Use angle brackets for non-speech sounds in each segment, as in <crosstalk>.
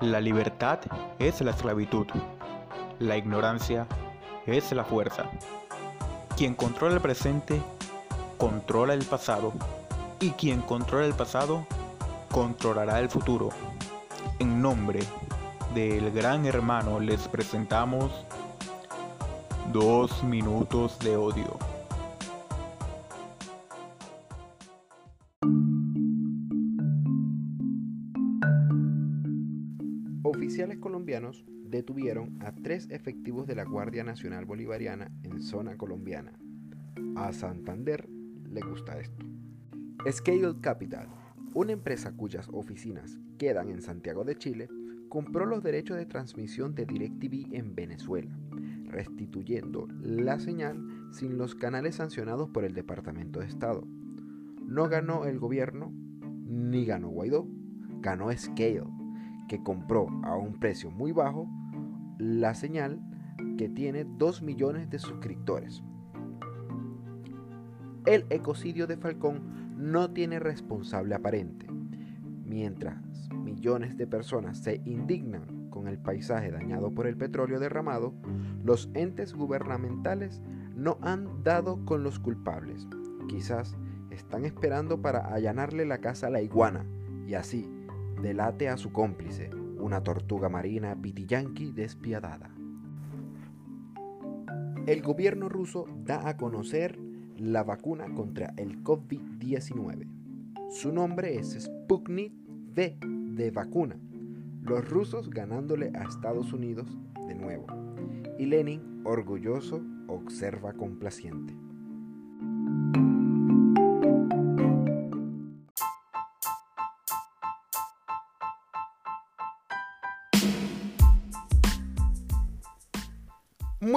La libertad es la esclavitud. La ignorancia es la fuerza. Quien controla el presente, controla el pasado. Y quien controla el pasado, controlará el futuro. En nombre del gran hermano les presentamos dos minutos de odio. Detuvieron a tres efectivos de la Guardia Nacional Bolivariana en zona colombiana. A Santander le gusta esto. Scale Capital, una empresa cuyas oficinas quedan en Santiago de Chile, compró los derechos de transmisión de DirecTV en Venezuela, restituyendo la señal sin los canales sancionados por el Departamento de Estado. No ganó el gobierno, ni ganó Guaidó, ganó Scale, que compró a un precio muy bajo la señal que tiene 2 millones de suscriptores. El ecocidio de Falcón no tiene responsable aparente. Mientras millones de personas se indignan con el paisaje dañado por el petróleo derramado, los entes gubernamentales no han dado con los culpables. Quizás están esperando para allanarle la casa a la iguana y así delate a su cómplice, una tortuga marina pitiyanqui despiadada. El gobierno ruso da a conocer la vacuna contra el COVID-19. Su nombre es Sputnik V de vacuna. Los rusos ganándole a Estados Unidos de nuevo. Y Lenin, orgulloso, observa complaciente.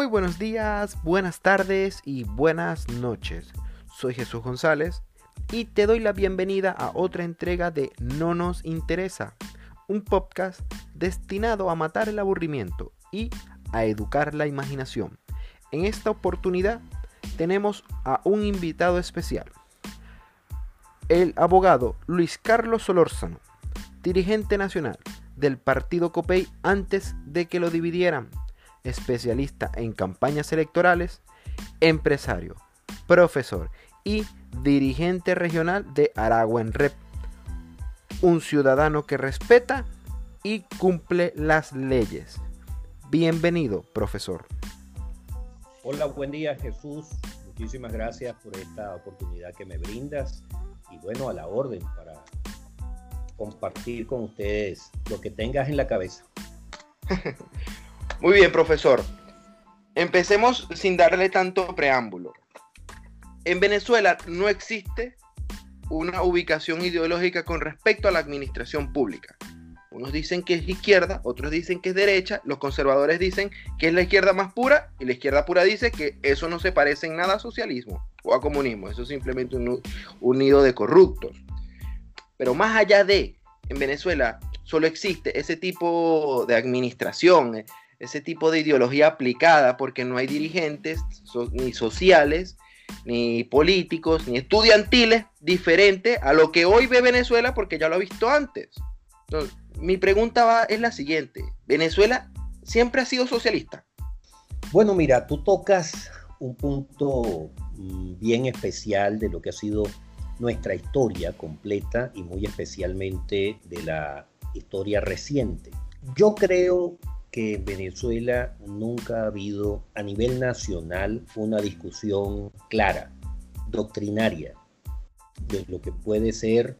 Buenos días, buenas tardes y buenas noches. Soy Jesús González y te doy la bienvenida a otra entrega de No nos interesa, un podcast destinado a matar el aburrimiento y a educar la imaginación. En esta oportunidad tenemos a un invitado especial, el abogado Luis Carlos Solórzano, dirigente nacional del partido COPEI antes de que lo dividieran especialista en campañas electorales, empresario, profesor y dirigente regional de Aragua en Rep. Un ciudadano que respeta y cumple las leyes. Bienvenido, profesor. Hola, buen día Jesús. Muchísimas gracias por esta oportunidad que me brindas y bueno, a la orden para compartir con ustedes lo que tengas en la cabeza. <laughs> Muy bien, profesor. Empecemos sin darle tanto preámbulo. En Venezuela no existe una ubicación ideológica con respecto a la administración pública. Unos dicen que es izquierda, otros dicen que es derecha, los conservadores dicen que es la izquierda más pura y la izquierda pura dice que eso no se parece en nada a socialismo o a comunismo, eso es simplemente un, un nido de corruptos. Pero más allá de, en Venezuela solo existe ese tipo de administración, ese tipo de ideología aplicada porque no hay dirigentes ni sociales, ni políticos, ni estudiantiles diferente a lo que hoy ve Venezuela porque ya lo ha visto antes. mi pregunta es la siguiente. ¿Venezuela siempre ha sido socialista? Bueno, mira, tú tocas un punto mm, bien especial de lo que ha sido nuestra historia completa y muy especialmente de la historia reciente. Yo creo que en Venezuela nunca ha habido a nivel nacional una discusión clara, doctrinaria, de lo que puede ser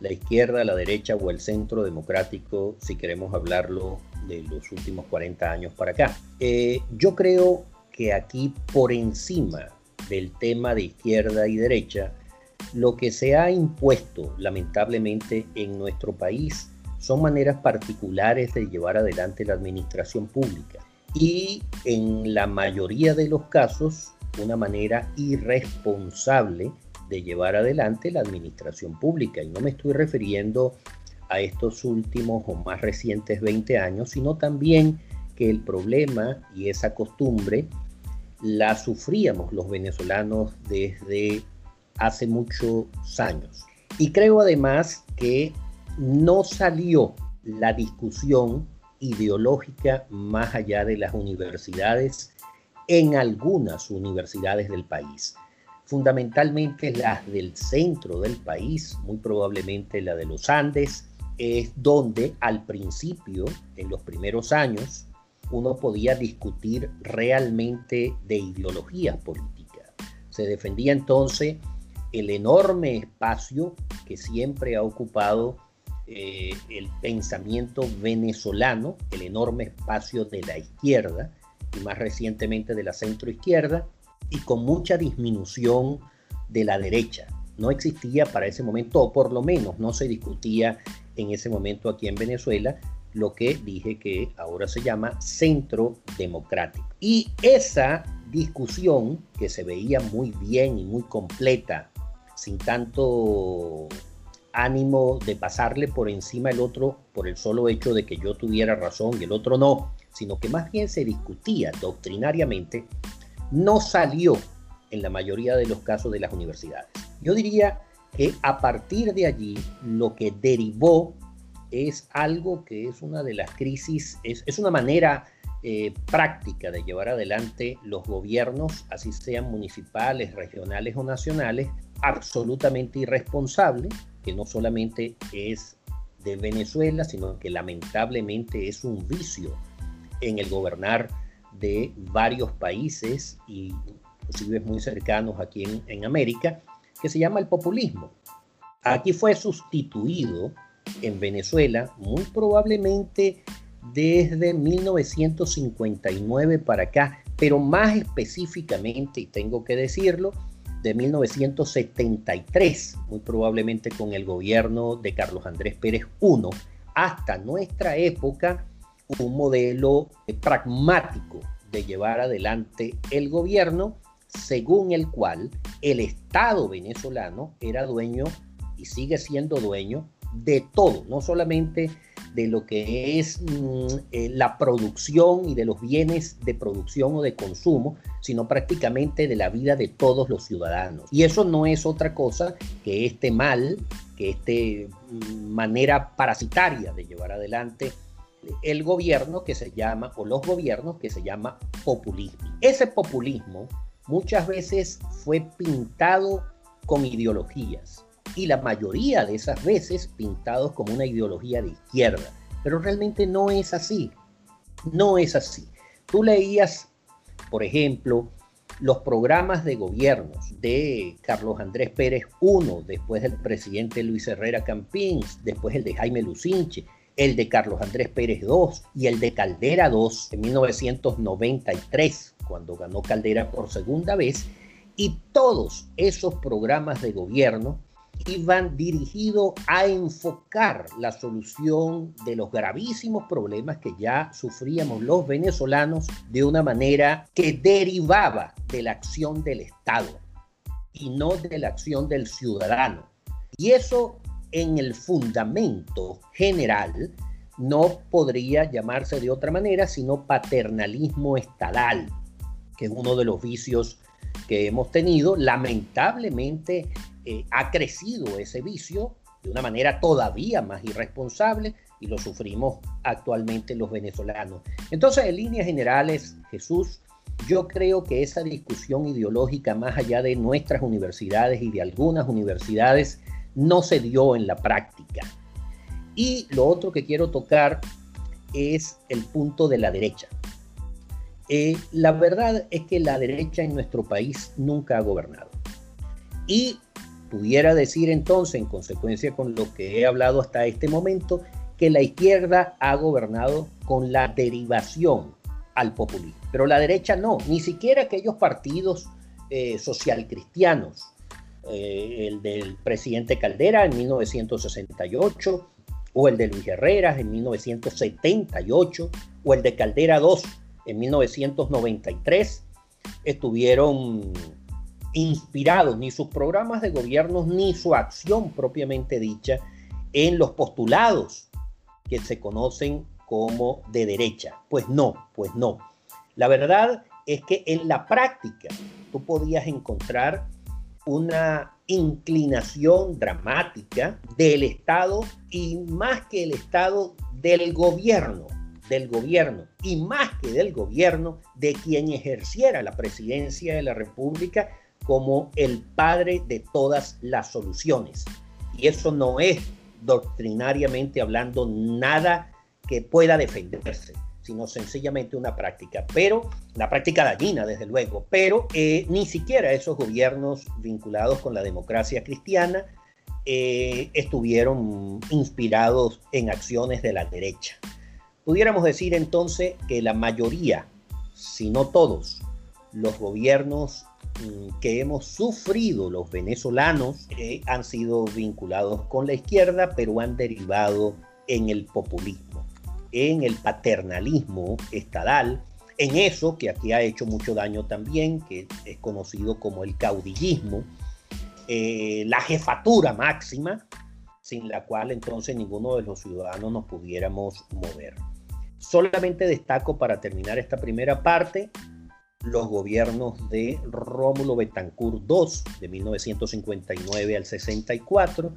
la izquierda, la derecha o el centro democrático, si queremos hablarlo de los últimos 40 años para acá. Eh, yo creo que aquí por encima del tema de izquierda y derecha, lo que se ha impuesto lamentablemente en nuestro país son maneras particulares de llevar adelante la administración pública y en la mayoría de los casos una manera irresponsable de llevar adelante la administración pública. Y no me estoy refiriendo a estos últimos o más recientes 20 años, sino también que el problema y esa costumbre la sufríamos los venezolanos desde hace muchos años. Y creo además que no salió la discusión ideológica más allá de las universidades en algunas universidades del país, fundamentalmente las del centro del país, muy probablemente la de los Andes, es donde al principio, en los primeros años, uno podía discutir realmente de ideología política. Se defendía entonces el enorme espacio que siempre ha ocupado eh, el pensamiento venezolano, el enorme espacio de la izquierda y más recientemente de la centroizquierda, y con mucha disminución de la derecha. No existía para ese momento, o por lo menos no se discutía en ese momento aquí en Venezuela, lo que dije que ahora se llama centro democrático. Y esa discusión que se veía muy bien y muy completa, sin tanto ánimo de pasarle por encima el otro por el solo hecho de que yo tuviera razón y el otro no, sino que más bien se discutía doctrinariamente, no salió en la mayoría de los casos de las universidades. Yo diría que a partir de allí lo que derivó es algo que es una de las crisis, es, es una manera eh, práctica de llevar adelante los gobiernos, así sean municipales, regionales o nacionales, absolutamente irresponsable, que no solamente es de Venezuela, sino que lamentablemente es un vicio en el gobernar de varios países y inclusive muy cercanos aquí en, en América, que se llama el populismo. Aquí fue sustituido en Venezuela muy probablemente desde 1959 para acá, pero más específicamente, y tengo que decirlo, de 1973, muy probablemente con el gobierno de Carlos Andrés Pérez I, hasta nuestra época, un modelo pragmático de llevar adelante el gobierno, según el cual el Estado venezolano era dueño y sigue siendo dueño de todo, no solamente de lo que es mm, eh, la producción y de los bienes de producción o de consumo, sino prácticamente de la vida de todos los ciudadanos. Y eso no es otra cosa que este mal, que esta mm, manera parasitaria de llevar adelante el gobierno que se llama, o los gobiernos que se llama populismo. Ese populismo muchas veces fue pintado con ideologías y la mayoría de esas veces pintados como una ideología de izquierda. Pero realmente no es así. No es así. Tú leías, por ejemplo, los programas de gobiernos de Carlos Andrés Pérez I, después del presidente Luis Herrera Campins, después el de Jaime Lucinche, el de Carlos Andrés Pérez II y el de Caldera II en 1993, cuando ganó Caldera por segunda vez, y todos esos programas de gobierno iban dirigidos a enfocar la solución de los gravísimos problemas que ya sufríamos los venezolanos de una manera que derivaba de la acción del Estado y no de la acción del ciudadano. Y eso en el fundamento general no podría llamarse de otra manera sino paternalismo estatal, que es uno de los vicios que hemos tenido. Lamentablemente eh, ha crecido ese vicio de una manera todavía más irresponsable y lo sufrimos actualmente los venezolanos. Entonces, en líneas generales, Jesús, yo creo que esa discusión ideológica más allá de nuestras universidades y de algunas universidades no se dio en la práctica. Y lo otro que quiero tocar es el punto de la derecha. Eh, la verdad es que la derecha en nuestro país nunca ha gobernado. Y pudiera decir entonces, en consecuencia con lo que he hablado hasta este momento, que la izquierda ha gobernado con la derivación al populismo. Pero la derecha no, ni siquiera aquellos partidos eh, social cristianos, eh, el del presidente Caldera en 1968, o el de Luis Herrera en 1978, o el de Caldera II en 1993, estuvieron inspirados ni sus programas de gobierno ni su acción propiamente dicha en los postulados que se conocen como de derecha. Pues no, pues no. La verdad es que en la práctica tú podías encontrar una inclinación dramática del Estado y más que el Estado, del gobierno, del gobierno y más que del gobierno, de quien ejerciera la presidencia de la República como el padre de todas las soluciones. Y eso no es doctrinariamente hablando nada que pueda defenderse sino sencillamente una práctica, pero la práctica dañina, desde luego, pero eh, ni siquiera esos gobiernos vinculados con la democracia cristiana eh, estuvieron inspirados en acciones de la derecha. Pudiéramos decir entonces que la mayoría, si no todos, los gobiernos que hemos sufrido los venezolanos eh, han sido vinculados con la izquierda, pero han derivado en el populismo en el paternalismo estadal, en eso que aquí ha hecho mucho daño también, que es conocido como el caudillismo, eh, la jefatura máxima, sin la cual entonces ninguno de los ciudadanos nos pudiéramos mover. Solamente destaco para terminar esta primera parte los gobiernos de Rómulo Betancourt II de 1959 al 64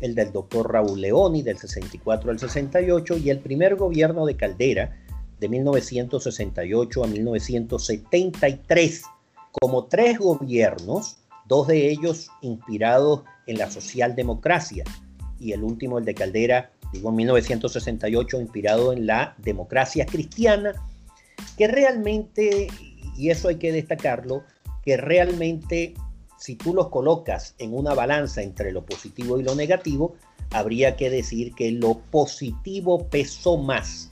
el del doctor Raúl Leoni del 64 al 68 y el primer gobierno de Caldera de 1968 a 1973, como tres gobiernos, dos de ellos inspirados en la socialdemocracia y el último, el de Caldera, digo en 1968, inspirado en la democracia cristiana, que realmente, y eso hay que destacarlo, que realmente si tú los colocas en una balanza entre lo positivo y lo negativo, habría que decir que lo positivo pesó más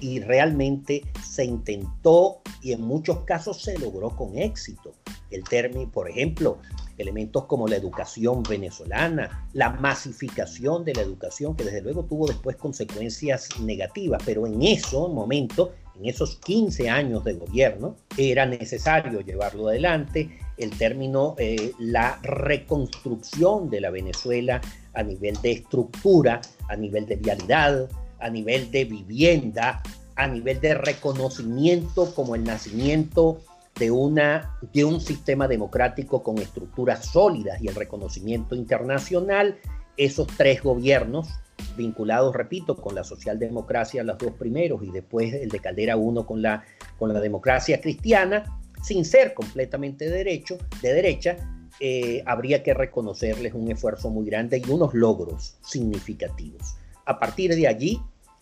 y realmente se intentó y en muchos casos se logró con éxito. El término, por ejemplo, elementos como la educación venezolana, la masificación de la educación, que desde luego tuvo después consecuencias negativas, pero en ese momento, en esos 15 años de gobierno, era necesario llevarlo adelante, el término eh, la reconstrucción de la Venezuela a nivel de estructura, a nivel de vialidad, a nivel de vivienda, a nivel de reconocimiento como el nacimiento de, una, de un sistema democrático con estructuras sólidas y el reconocimiento internacional, esos tres gobiernos vinculados, repito, con la socialdemocracia, los dos primeros, y después el de Caldera uno con la, con la democracia cristiana, sin ser completamente derecho, de derecha, eh, habría que reconocerles un esfuerzo muy grande y unos logros significativos. A partir de allí,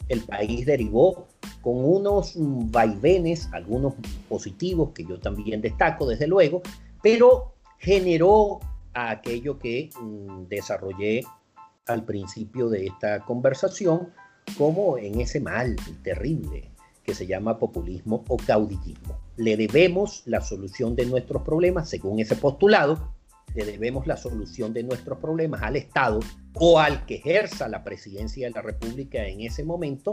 el país derivó con unos vaivenes, algunos positivos que yo también destaco, desde luego, pero generó aquello que mm, desarrollé al principio de esta conversación como en ese mal terrible que se llama populismo o caudillismo. Le debemos la solución de nuestros problemas, según ese postulado, le debemos la solución de nuestros problemas al Estado o al que ejerza la presidencia de la República en ese momento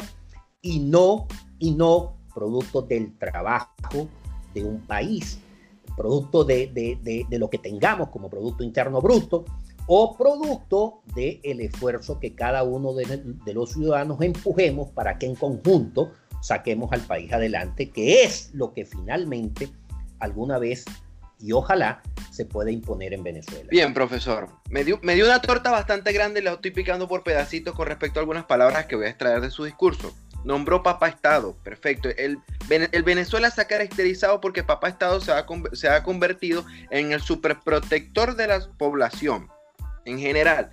y no, y no producto del trabajo de un país, producto de, lo que tengamos como Producto Interno Bruto o producto del el esfuerzo que cada uno de los ciudadanos empujemos para que en conjunto saquemos al país adelante, que es lo que finalmente alguna vez y ojalá se pueda imponer en Venezuela. Bien, profesor. Me dio, me dio una torta bastante grande, la estoy picando por pedacitos con respecto a algunas palabras que voy a extraer de su discurso. Nombró Papá Estado, perfecto. El, el Venezuela se ha caracterizado porque Papá Estado se ha, se ha convertido en el superprotector de la población en general.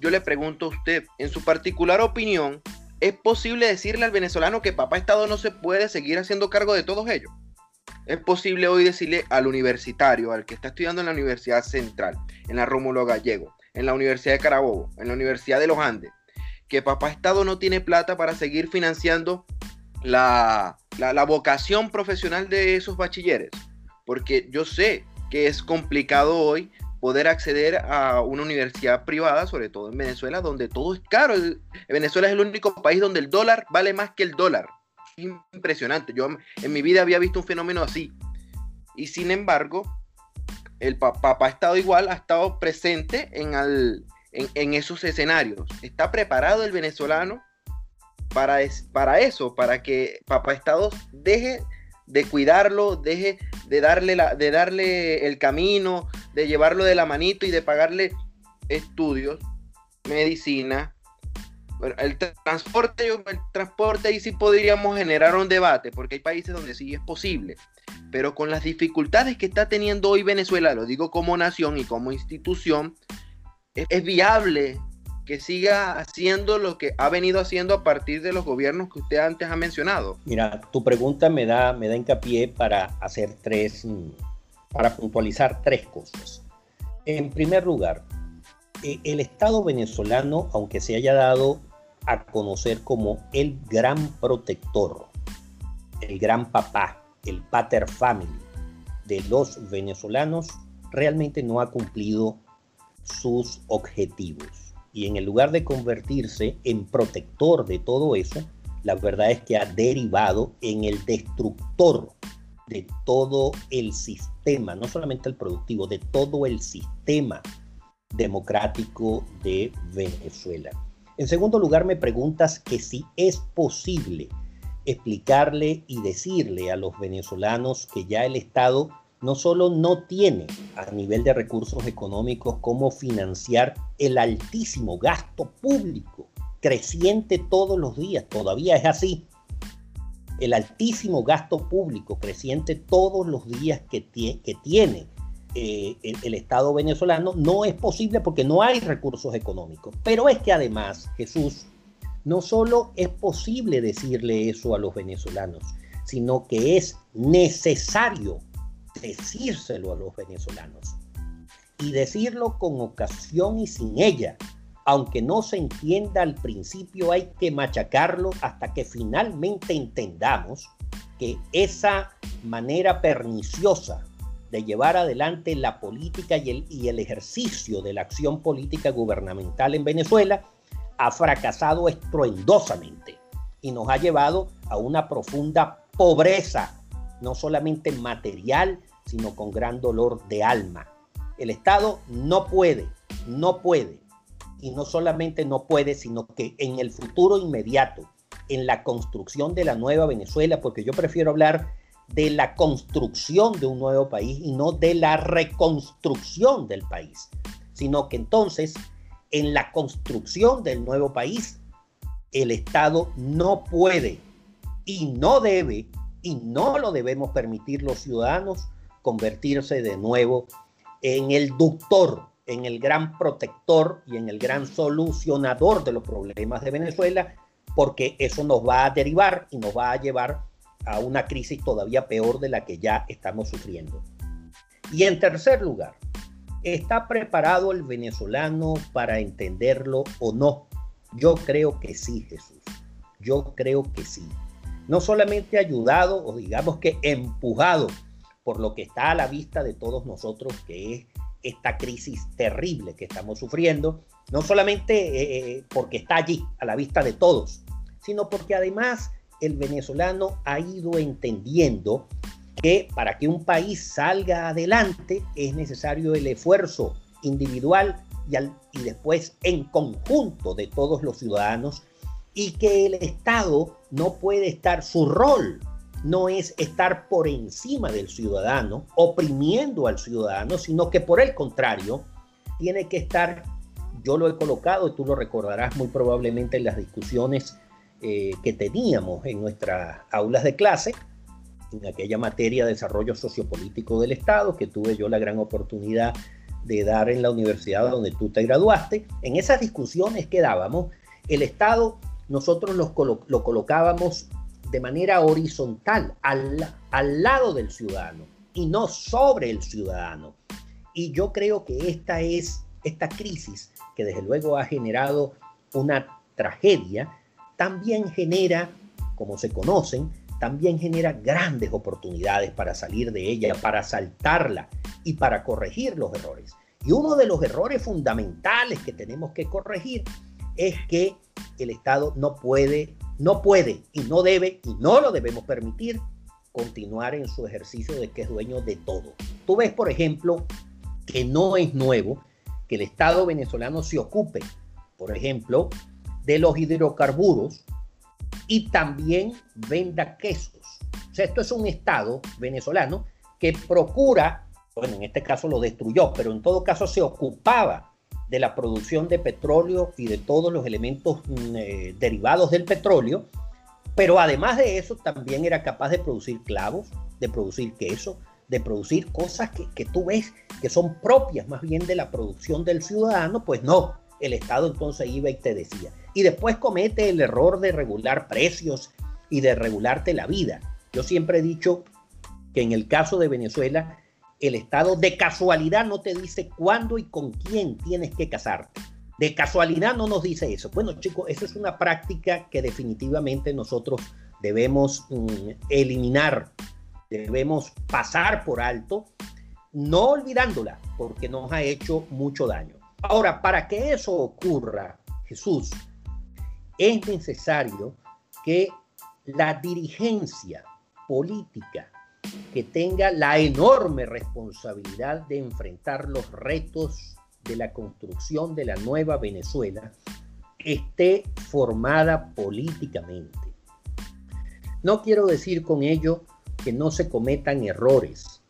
Yo le pregunto a usted, en su particular opinión, ¿Es posible decirle al venezolano que papá Estado no se puede seguir haciendo cargo de todos ellos? Es posible hoy decirle al universitario, al que está estudiando en la Universidad Central, en la Rómulo Gallego, en la Universidad de Carabobo, en la Universidad de los Andes, que papá Estado no tiene plata para seguir financiando la, la vocación profesional de esos bachilleres. Porque yo sé que es complicado hoy poder acceder a una universidad privada, sobre todo en Venezuela, donde todo es caro. Venezuela es el único país donde el dólar vale más que el dólar. Impresionante. Yo en mi vida había visto un fenómeno así. Y sin embargo, el papá estado igual, ha estado presente en, en, esos escenarios. Está preparado el venezolano para, para eso, para que papá Estado deje de cuidarlo, deje de darle, la, de darle el camino, de llevarlo de la manito y de pagarle estudios, medicina. El transporte, el transporte ahí sí podríamos generar un debate, porque hay países donde sí es posible, pero con las dificultades que está teniendo hoy Venezuela, lo digo como nación y como institución, es, viable que siga haciendo lo que ha venido haciendo a partir de los gobiernos que usted antes ha mencionado? Mira, tu pregunta me da, me da hincapié para hacer tres, mm, para puntualizar tres cosas. En primer lugar, eh, el Estado venezolano, aunque se haya dado a conocer como el gran protector, el gran papá, el pater family de los venezolanos, realmente no ha cumplido sus objetivos. Y en el lugar de convertirse en protector de todo eso, la verdad es que ha derivado en el destructor de todo el sistema, no solamente el productivo, de todo el sistema democrático de Venezuela. En segundo lugar, me preguntas que si es posible explicarle y decirle a los venezolanos que ya el Estado no solo no tiene a nivel de recursos económicos cómo financiar el altísimo gasto público creciente todos los días, todavía es así. El altísimo gasto público creciente todos los días que, tiene eh, el Estado venezolano no es posible porque no hay recursos económicos. Pero es que además, Jesús, no solo es posible decirle eso a los venezolanos, sino que es necesario decírselo a los venezolanos. Y decirlo con ocasión y sin ella. Aunque no se entienda al principio, hay que machacarlo hasta que finalmente entendamos que esa manera perniciosa de llevar adelante la política y el, y el ejercicio de la acción política gubernamental en Venezuela ha fracasado estruendosamente y nos ha llevado a una profunda pobreza, no solamente material, sino con gran dolor de alma. El Estado no puede, no puede, y no solamente no puede, sino que en el futuro inmediato, en la construcción de la nueva Venezuela, porque yo prefiero hablar de la construcción de un nuevo país y no de la reconstrucción del país, sino que entonces en la construcción del nuevo país, el Estado no puede y no debe y no lo debemos permitir los ciudadanos convertirse de nuevo en el doctor, en el gran protector y en el gran solucionador de los problemas de Venezuela, porque eso nos va a derivar y nos va a llevar a una crisis todavía peor de la que ya estamos sufriendo. Y en tercer lugar, ¿está preparado el venezolano para entenderlo o no? Yo creo que sí, Jesús. Yo creo que sí. No solamente ayudado o digamos que empujado por lo que está a la vista de todos nosotros, que es esta crisis terrible que estamos sufriendo, no solamente eh, eh, porque está allí, a la vista de todos, sino porque además el venezolano ha ido entendiendo que para que un país salga adelante es necesario el esfuerzo individual y, y después en conjunto de todos los ciudadanos y que el Estado no puede estar su rol no es estar por encima del ciudadano, oprimiendo al ciudadano, sino que por el contrario, tiene que estar, yo lo he colocado, tú lo recordarás muy probablemente en las discusiones eh, que teníamos en nuestras aulas de clase, en aquella materia de desarrollo sociopolítico del Estado, que tuve yo la gran oportunidad de dar en la universidad donde tú te graduaste, en esas discusiones que dábamos, el Estado nosotros lo colocábamos de manera horizontal al, al lado del ciudadano y no sobre el ciudadano. Y yo creo que esta es esta crisis que desde luego ha generado una tragedia, también genera, como se conocen, también genera grandes oportunidades para salir de ella, para saltarla y para corregir los errores. Y uno de los errores fundamentales que tenemos que corregir es que el Estado no puede, no puede y no debe y no lo debemos permitir continuar en su ejercicio de que es dueño de todo. Tú ves, por ejemplo, que no es nuevo que el Estado venezolano se ocupe, por ejemplo, de los hidrocarburos y también venda quesos. O sea, esto es un Estado venezolano que procura, bueno, en este caso lo destruyó, pero en todo caso se ocupaba de la producción de petróleo y de todos los elementos mm, eh, derivados del petróleo, pero además de eso también era capaz de producir clavos, de producir queso, de producir cosas que, que tú ves que son propias más bien de la producción del ciudadano, pues no, el Estado entonces iba y te decía. Y después comete el error de regular precios y de regularte la vida. Yo siempre he dicho que en el caso de Venezuela, el Estado de casualidad no te dice cuándo y con quién tienes que casarte. De casualidad no nos dice eso. Bueno, chicos, eso es una práctica que definitivamente nosotros debemos mm, eliminar, debemos pasar por alto, no olvidándola, porque nos ha hecho mucho daño. Ahora, para que eso ocurra, Jesús, es necesario que la dirigencia política que tenga la enorme responsabilidad de enfrentar los retos de la construcción de la nueva Venezuela esté formada políticamente. No quiero decir con ello que no se cometan errores,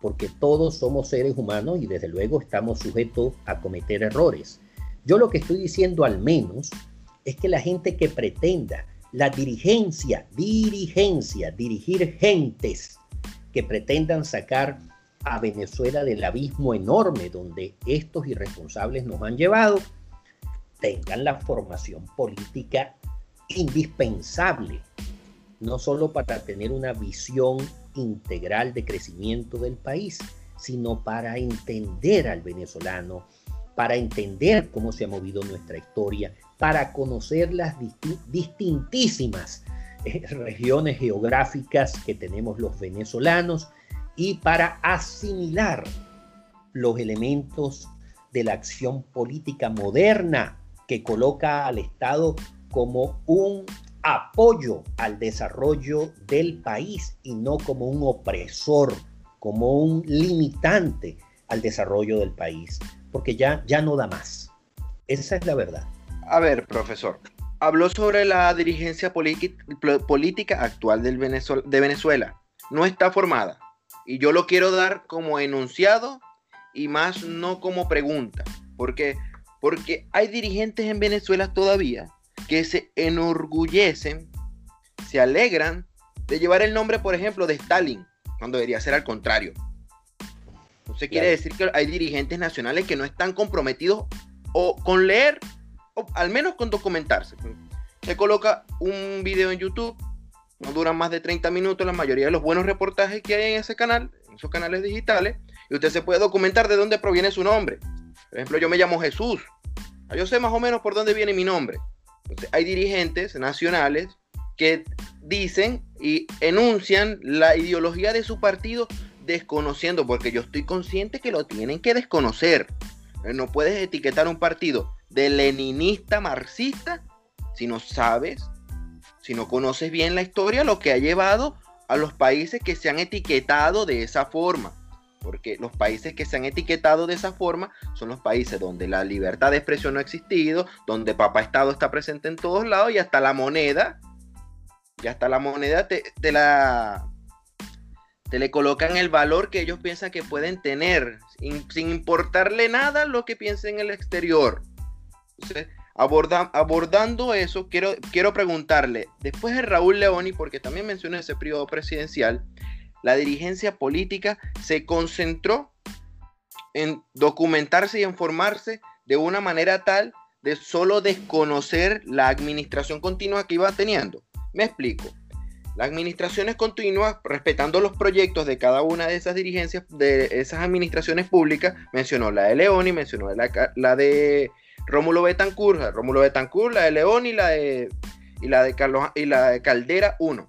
porque todos somos seres humanos y desde luego estamos sujetos a cometer errores. Yo lo que estoy diciendo al menos es que la gente que pretenda, la dirigencia, dirigencia, dirigir gentes que pretendan sacar a Venezuela del abismo enorme donde estos irresponsables nos han llevado, tengan la formación política indispensable, no solo para tener una visión integral de crecimiento del país, sino para entender al venezolano, para entender cómo se ha movido nuestra historia, para conocer las distintísimas eh, regiones geográficas que tenemos los venezolanos y para asimilar los elementos de la acción política moderna que coloca al Estado como un apoyo al desarrollo del país y no como un opresor, como un limitante al desarrollo del país, porque ya, ya no da más. Esa es la verdad. A ver, profesor, habló sobre la dirigencia política actual del de Venezuela. No está formada. Y yo lo quiero dar como enunciado y más no como pregunta. Porque, porque hay dirigentes en Venezuela todavía que se enorgullecen, se alegran de llevar el nombre, por ejemplo, de Stalin, cuando debería ser al contrario. Entonces quiere decir que hay dirigentes nacionales que no están comprometidos o con leer al menos con documentarse. Se coloca un video en YouTube, no duran más de 30 minutos la mayoría de los buenos reportajes que hay en ese canal, en esos canales digitales, y usted se puede documentar de dónde proviene su nombre. Por ejemplo, yo me llamo Jesús. Yo sé más o menos por dónde viene mi nombre. hay dirigentes nacionales que dicen y enuncian la ideología de su partido desconociendo, porque yo estoy consciente que lo tienen que desconocer. No puedes etiquetar un partido de leninista marxista si no sabes, si no conoces bien la historia, lo que ha llevado a los países que se han etiquetado de esa forma. Porque los países que se han etiquetado de esa forma son los países donde la libertad de expresión no ha existido, donde Papa Estado está presente en todos lados y hasta la moneda, y hasta la moneda te, la, le colocan el valor que ellos piensan que pueden tener, sin, sin importarle nada lo que piensen en el exterior abordando eso, quiero, quiero preguntarle, después de Raúl Leoni, porque también mencioné ese periodo presidencial, la dirigencia política se concentró en documentarse y informarse de una manera tal de solo desconocer la administración continua que iba teniendo. Me explico. Las administraciones continuas, respetando los proyectos de cada una de esas dirigencias, de esas administraciones públicas, mencionó la de Leoni, mencionó la de Rómulo Betancourt, Rómulo Betancourt, la de León y la de, y la de, Carlos, y la de Caldera 1.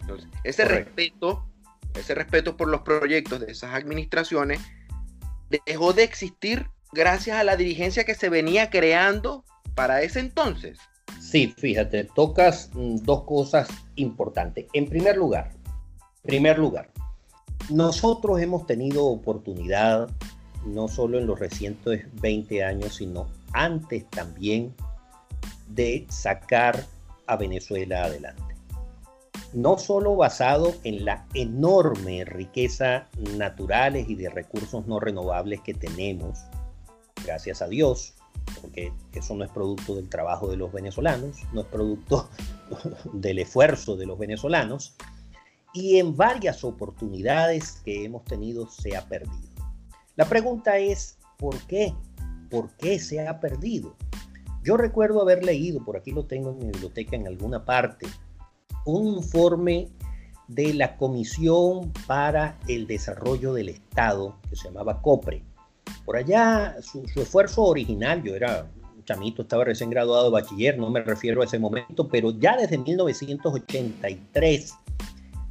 Entonces, ese respeto, ese respeto por los proyectos de esas administraciones dejó de existir gracias a la dirigencia que se venía creando para ese entonces. Sí, fíjate, tocas mm, dos cosas importantes. En primer lugar, primer lugar, nosotros hemos tenido oportunidad, no solo en los recientes 20 años, sino antes también, de sacar a Venezuela adelante. No solo basado en la enorme riqueza naturales y de recursos no renovables que tenemos, gracias a Dios, porque eso no es producto del trabajo de los venezolanos, no es producto <laughs> del esfuerzo de los venezolanos, y en varias oportunidades que hemos tenido se ha perdido. La pregunta es, ¿por qué? ¿Por qué se ha perdido? Yo recuerdo haber leído, por aquí lo tengo en mi biblioteca en alguna parte, un informe de la Comisión para el Desarrollo del Estado, que se llamaba COPRE, por allá, su, esfuerzo original, yo era un chamito, estaba recién graduado de bachiller, no me refiero a ese momento, pero ya desde 1983,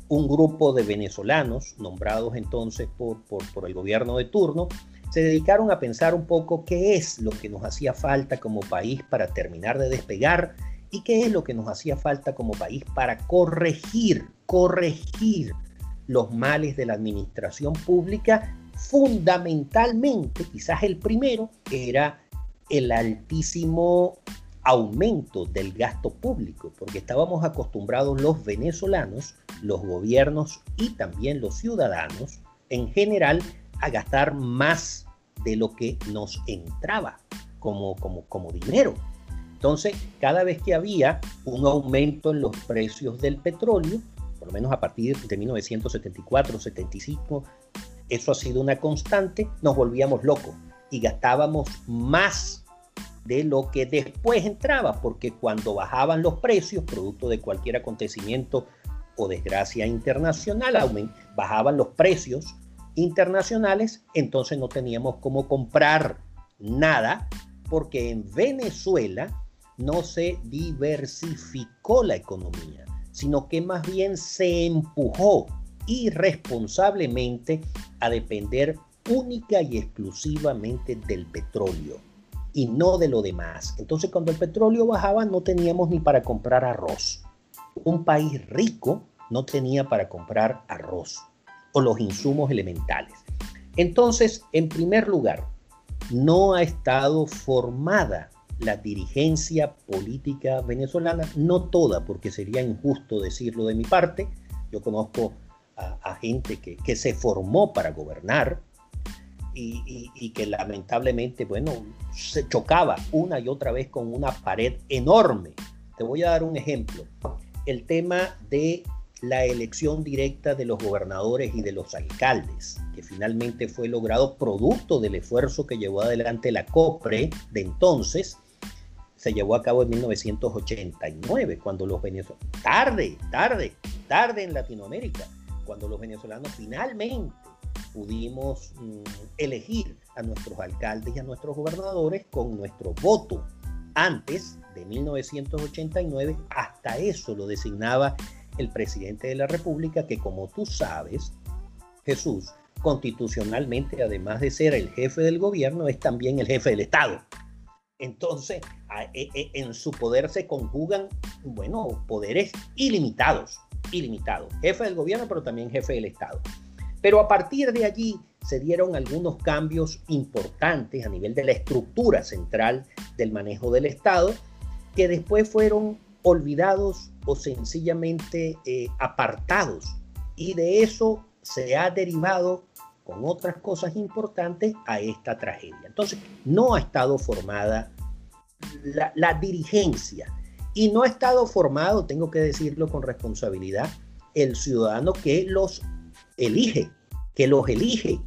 un grupo de venezolanos, nombrados entonces por, por, el gobierno de turno, se dedicaron a pensar un poco qué es lo que nos hacía falta como país para terminar de despegar y qué es lo que nos hacía falta como país para corregir, corregir los males de la administración pública fundamentalmente, quizás el primero, era el altísimo aumento del gasto público, porque estábamos acostumbrados los venezolanos, los gobiernos y también los ciudadanos en general a gastar más de lo que nos entraba como, como, como dinero. Entonces, cada vez que había un aumento en los precios del petróleo, por lo menos a partir de 1974, 75, eso ha sido una constante, nos volvíamos locos y gastábamos más de lo que después entraba, porque cuando bajaban los precios, producto de cualquier acontecimiento o desgracia internacional, bajaban los precios internacionales, entonces no teníamos cómo comprar nada, porque en Venezuela no se diversificó la economía, sino que más bien se empujó irresponsablemente a depender única y exclusivamente del petróleo y no de lo demás. Entonces cuando el petróleo bajaba no teníamos ni para comprar arroz. Un país rico no tenía para comprar arroz o los insumos elementales. Entonces, en primer lugar, no ha estado formada la dirigencia política venezolana, no toda, porque sería injusto decirlo de mi parte. Yo conozco a, gente que, se formó para gobernar y, que lamentablemente, bueno, se chocaba una y otra vez con una pared enorme. Te voy a dar un ejemplo. El tema de la elección directa de los gobernadores y de los alcaldes, que finalmente fue logrado producto del esfuerzo que llevó adelante la COPRE de entonces, se llevó a cabo en 1989, cuando los venezolanos, tarde, tarde, tarde en Latinoamérica, cuando los venezolanos finalmente pudimos mm, elegir a nuestros alcaldes y a nuestros gobernadores con nuestro voto. Antes de 1989, hasta eso lo designaba el presidente de la República, que como tú sabes, Jesús, constitucionalmente, además de ser el jefe del gobierno, es también el jefe del Estado. Entonces, e, e, en su poder se conjugan, bueno, poderes ilimitados ilimitado, jefe del gobierno, pero también jefe del Estado. Pero a partir de allí se dieron algunos cambios importantes a nivel de la estructura central del manejo del Estado, que después fueron olvidados o sencillamente eh, apartados. Y de eso se ha derivado con otras cosas importantes a esta tragedia. Entonces, no ha estado formada la, la dirigencia y no ha estado formado, tengo que decirlo con responsabilidad, el ciudadano que los elige, que los elige.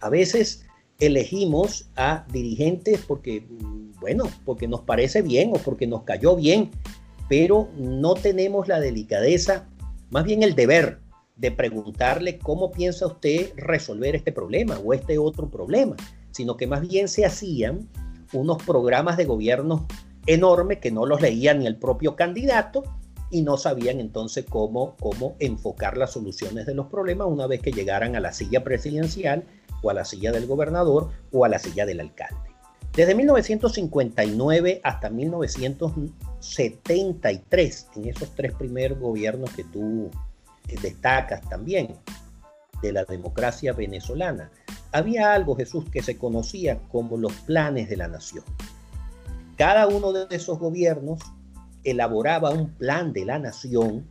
A veces elegimos a dirigentes porque, bueno, porque nos parece bien o porque nos cayó bien, pero no tenemos la delicadeza, más bien el deber de preguntarle cómo piensa usted resolver este problema o este otro problema, sino que más bien se hacían unos programas de gobierno enorme que no los leía ni el propio candidato y no sabían entonces cómo, cómo enfocar las soluciones de los problemas una vez que llegaran a la silla presidencial o a la silla del gobernador o a la silla del alcalde. Desde 1959 hasta 1973, en esos tres primeros gobiernos que tú destacas también de la democracia venezolana, había algo, Jesús, que se conocía como los planes de la nación. Cada uno de esos gobiernos elaboraba un plan de la nación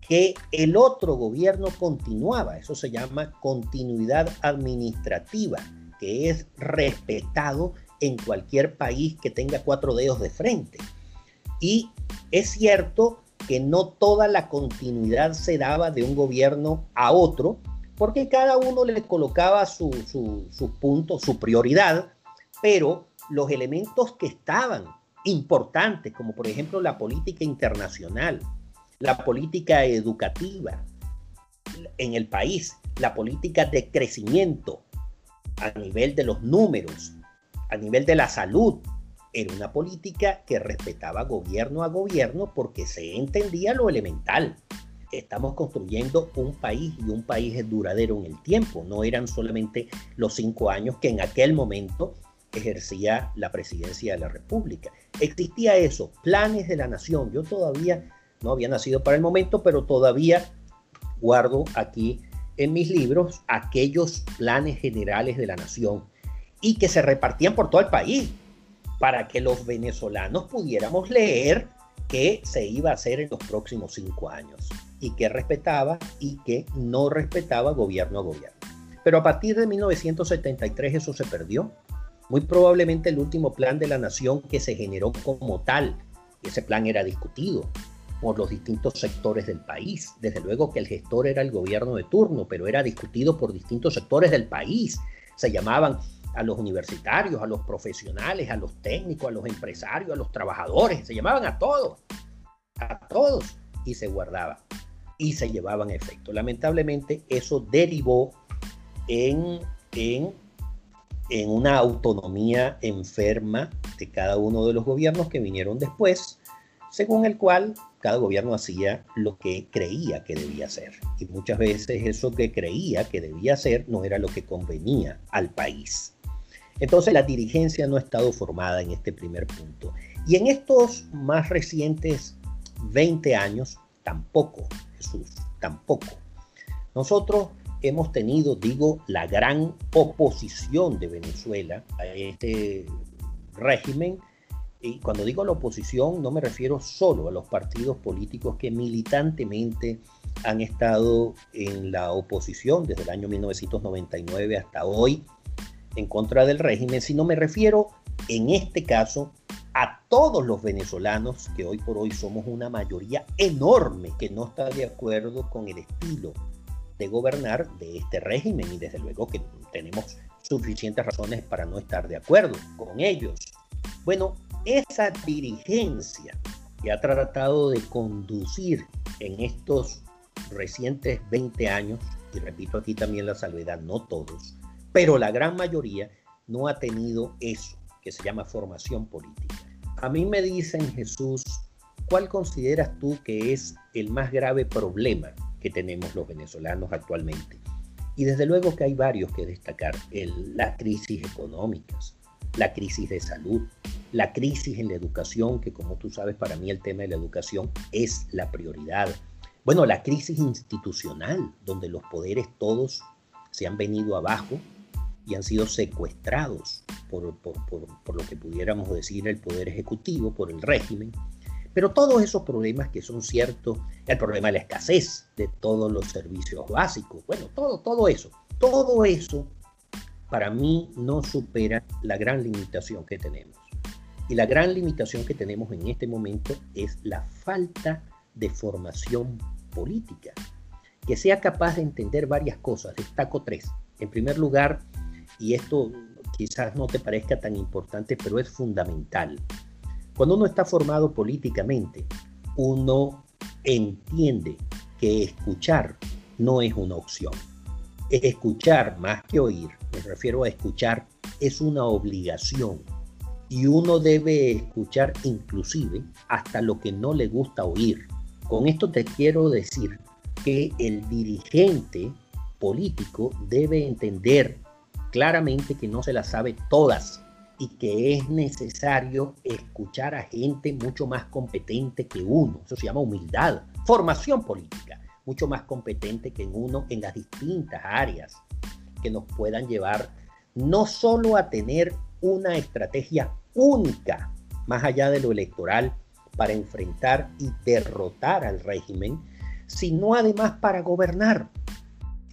que el otro gobierno continuaba. Eso se llama continuidad administrativa, que es respetado en cualquier país que tenga cuatro dedos de frente. Y es cierto que no toda la continuidad se daba de un gobierno a otro, porque cada uno le colocaba su, su punto, su prioridad, pero los elementos que estaban importantes, como por ejemplo la política internacional, la política educativa en el país, la política de crecimiento a nivel de los números, a nivel de la salud, era una política que respetaba gobierno a gobierno porque se entendía lo elemental. Estamos construyendo un país y un país es duradero en el tiempo. No eran solamente los cinco años que en aquel momento ejercía la presidencia de la República. Existía eso, planes de la nación. Yo todavía no había nacido para el momento, pero todavía guardo aquí en mis libros aquellos planes generales de la nación y que se repartían por todo el país para que los venezolanos pudiéramos leer qué se iba a hacer en los próximos cinco años y qué respetaba y qué no respetaba gobierno a gobierno. Pero a partir de 1973 eso se perdió muy probablemente el último plan de la nación que se generó como tal. Ese plan era discutido por los distintos sectores del país. Desde luego que el gestor era el gobierno de turno, pero era discutido por distintos sectores del país. Se llamaban a los universitarios, a los profesionales, a los técnicos, a los empresarios, a los trabajadores, se llamaban a todos, a todos, y se guardaba y se llevaban efecto. Lamentablemente eso derivó en, en en una autonomía enferma de cada uno de los gobiernos que vinieron después, según el cual cada gobierno hacía lo que creía que debía hacer. Y muchas veces eso que creía que debía hacer no era lo que convenía al país. Entonces la dirigencia no ha estado formada en este primer punto. Y en estos más recientes 20 años, tampoco, Jesús, tampoco. Nosotros hemos tenido, digo, la gran oposición de Venezuela a este régimen. Y cuando digo la oposición no me refiero solo a los partidos políticos que militantemente han estado en la oposición desde el año 1999 hasta hoy en contra del régimen, sino me refiero en este caso a todos los venezolanos que hoy por hoy somos una mayoría enorme que no está de acuerdo con el estilo de gobernar de este régimen y desde luego que tenemos suficientes razones para no estar de acuerdo con ellos. Bueno, esa dirigencia que ha tratado de conducir en estos recientes 20 años, y repito aquí también la salvedad, no todos, pero la gran mayoría no ha tenido eso que se llama formación política. A mí me dicen, Jesús, ¿cuál consideras tú que es el más grave problema que tenemos los venezolanos actualmente. Y desde luego que hay varios que destacar. El, la crisis económicas, la crisis de salud, la crisis en la educación, que como tú sabes, para mí el tema de la educación es la prioridad. Bueno, la crisis institucional, donde los poderes todos se han venido abajo y han sido secuestrados por, por, por, por lo que pudiéramos decir el poder ejecutivo, por el régimen. Pero todos esos problemas que son ciertos, el problema de la escasez de todos los servicios básicos, bueno, todo, todo eso, todo eso para mí no supera la gran limitación que tenemos. Y la gran limitación que tenemos en este momento es la falta de formación política, que sea capaz de entender varias cosas. Destaco tres. En primer lugar, y esto quizás no te parezca tan importante, pero es fundamental, cuando uno está formado políticamente, uno entiende que escuchar no es una opción. Escuchar más que oír, me refiero a escuchar, es una obligación. Y uno debe escuchar inclusive hasta lo que no le gusta oír. Con esto te quiero decir que el dirigente político debe entender claramente que no se las sabe todas y que es necesario escuchar a gente mucho más competente que uno. Eso se llama humildad, formación política, mucho más competente que uno en las distintas áreas que nos puedan llevar no solo a tener una estrategia única, más allá de lo electoral, para enfrentar y derrotar al régimen, sino además para gobernar.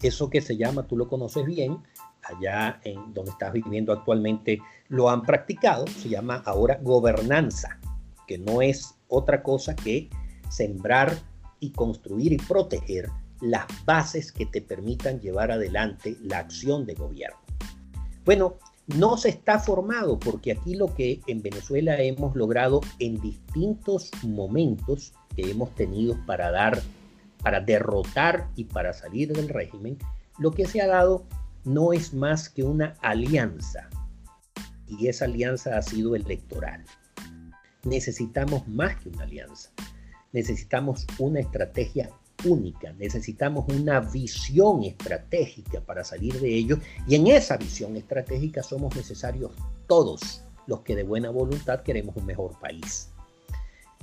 Eso que se llama, tú lo conoces bien, allá en donde estás viviendo actualmente lo han practicado, se llama ahora gobernanza, que no es otra cosa que sembrar y construir y proteger las bases que te permitan llevar adelante la acción de gobierno. Bueno, no se está formado porque aquí lo que en Venezuela hemos logrado en distintos momentos que hemos tenido para dar, para derrotar y para salir del régimen, lo que se ha dado no es más que una alianza. Y esa alianza ha sido electoral. Necesitamos más que una alianza. Necesitamos una estrategia única, necesitamos una visión estratégica para salir de ello y en esa visión estratégica somos necesarios todos los que de buena voluntad queremos un mejor país.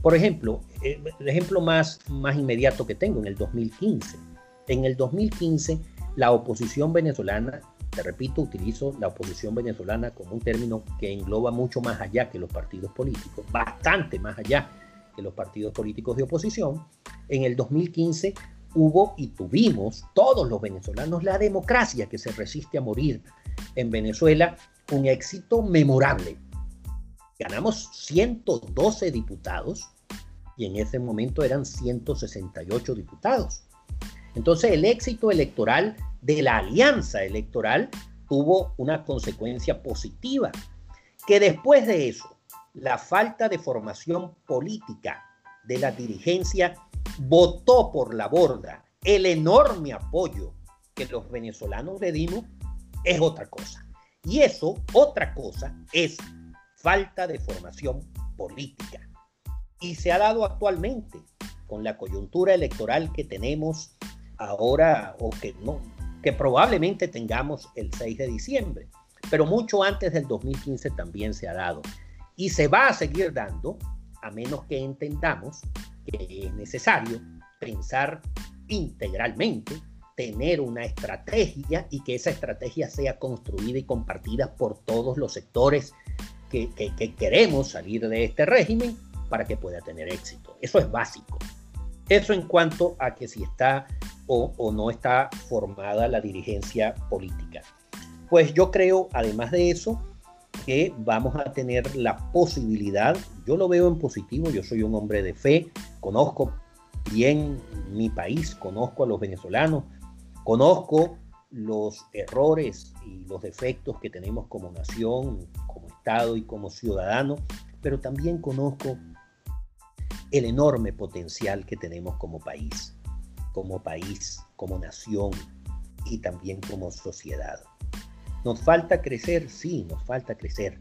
Por ejemplo, eh, el ejemplo más, más inmediato que tengo en el 2015. En el 2015 la oposición venezolana, te repito, utilizo la oposición venezolana como un término que engloba mucho más allá que los partidos políticos, bastante más allá que los partidos políticos de oposición. En el 2015 hubo y tuvimos todos los venezolanos la democracia que se resiste a morir en Venezuela, un éxito memorable. Ganamos 112 diputados y en ese momento eran 168 diputados. Entonces el éxito electoral de la alianza electoral tuvo una consecuencia positiva, que después de eso, la falta de formación política de la dirigencia votó por la borda el enorme apoyo que los venezolanos le dimos, es otra cosa. Y eso, otra cosa, es falta de formación política. Y se ha dado actualmente con la coyuntura electoral que tenemos ahora o que no, que probablemente tengamos el 6 de diciembre, pero mucho antes del 2015 también se ha dado y se va a seguir dando a menos que entendamos que es necesario pensar integralmente, tener una estrategia y que esa estrategia sea construida y compartida por todos los sectores que, que queremos salir de este régimen para que pueda tener éxito. Eso es básico. Eso en cuanto a que si está o, no está formada la dirigencia política. Pues yo creo, además de eso, que vamos a tener la posibilidad, yo lo veo en positivo, yo soy un hombre de fe, conozco bien mi país, conozco a los venezolanos, conozco los errores y los defectos que tenemos como nación, como Estado y como ciudadano, pero también conozco el enorme potencial que tenemos como país como país, como nación y también como sociedad. Nos falta crecer, sí, nos falta crecer,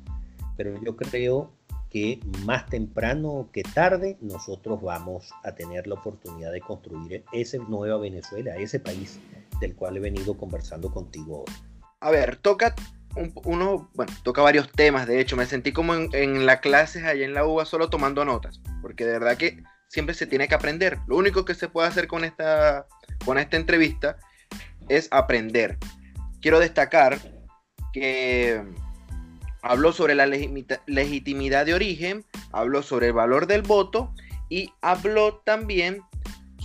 pero yo creo que más temprano que tarde nosotros vamos a tener la oportunidad de construir esa nueva Venezuela, ese país del cual he venido conversando contigo hoy. A ver, toca uno, bueno, toca varios temas, de hecho, me sentí como en, en la clase allá en la UBA solo tomando notas, porque de verdad que siempre se tiene que aprender. Lo único que se puede hacer con esta, con esta entrevista es aprender. Quiero destacar que habló sobre la legitimidad de origen, habló sobre el valor del voto y habló también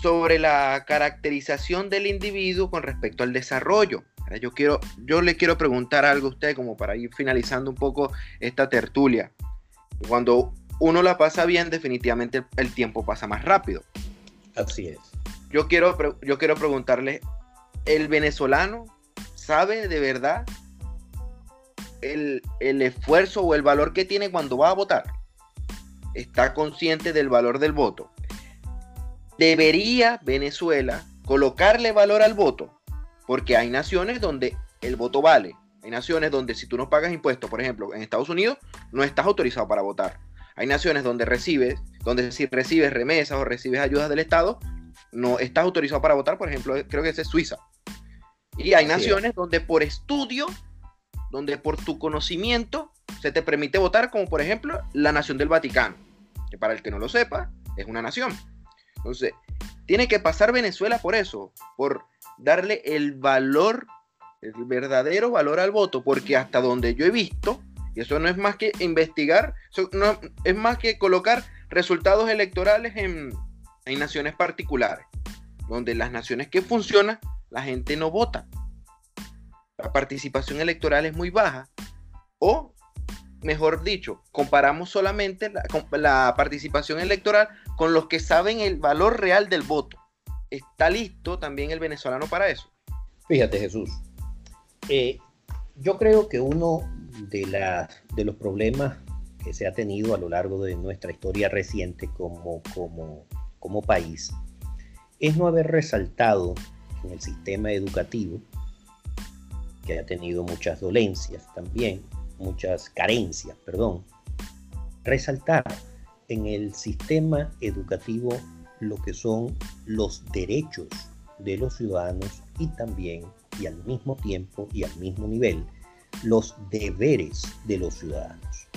sobre la caracterización del individuo con respecto al desarrollo. yo, quiero, yo le quiero preguntar algo a usted como para ir finalizando un poco esta tertulia. Cuando uno la pasa bien, definitivamente el tiempo pasa más rápido. Así es. Yo quiero, yo quiero preguntarle, ¿el venezolano sabe de verdad el, el esfuerzo o el valor que tiene cuando va a votar? ¿Está consciente del valor del voto? ¿Debería Venezuela colocarle valor al voto? Porque hay naciones donde el voto vale. Hay naciones donde si tú no pagas impuestos, por ejemplo, en Estados Unidos, no estás autorizado para votar. Hay naciones donde recibes, donde si recibes remesas o recibes ayudas del Estado, no estás autorizado para votar, por ejemplo, creo que ese es Suiza. Y hay naciones donde por estudio donde por tu conocimiento se te permite votar, como por ejemplo la Nación del Vaticano, que para el que no lo sepa, es una nación. Entonces, tiene que pasar Venezuela por eso, por darle el valor, el verdadero valor al voto, porque hasta donde yo he visto, y eso no es más que investigar, no, es más que colocar resultados electorales en, en naciones particulares, donde las naciones que funcionan, la gente no vota. La participación electoral es muy baja. O, mejor dicho, comparamos solamente la, la participación electoral con los que saben el valor real del voto. ¿Está listo también el venezolano para eso? Fíjate, Jesús. Eh, yo creo que uno de, los problemas que se ha tenido a lo largo de nuestra historia reciente como, como, como país es no haber resaltado en el sistema educativo, que ha tenido muchas dolencias también, muchas carencias, perdón, resaltar en el sistema educativo lo que son los derechos de los ciudadanos y también y al mismo tiempo y al mismo nivel los deberes de los ciudadanos.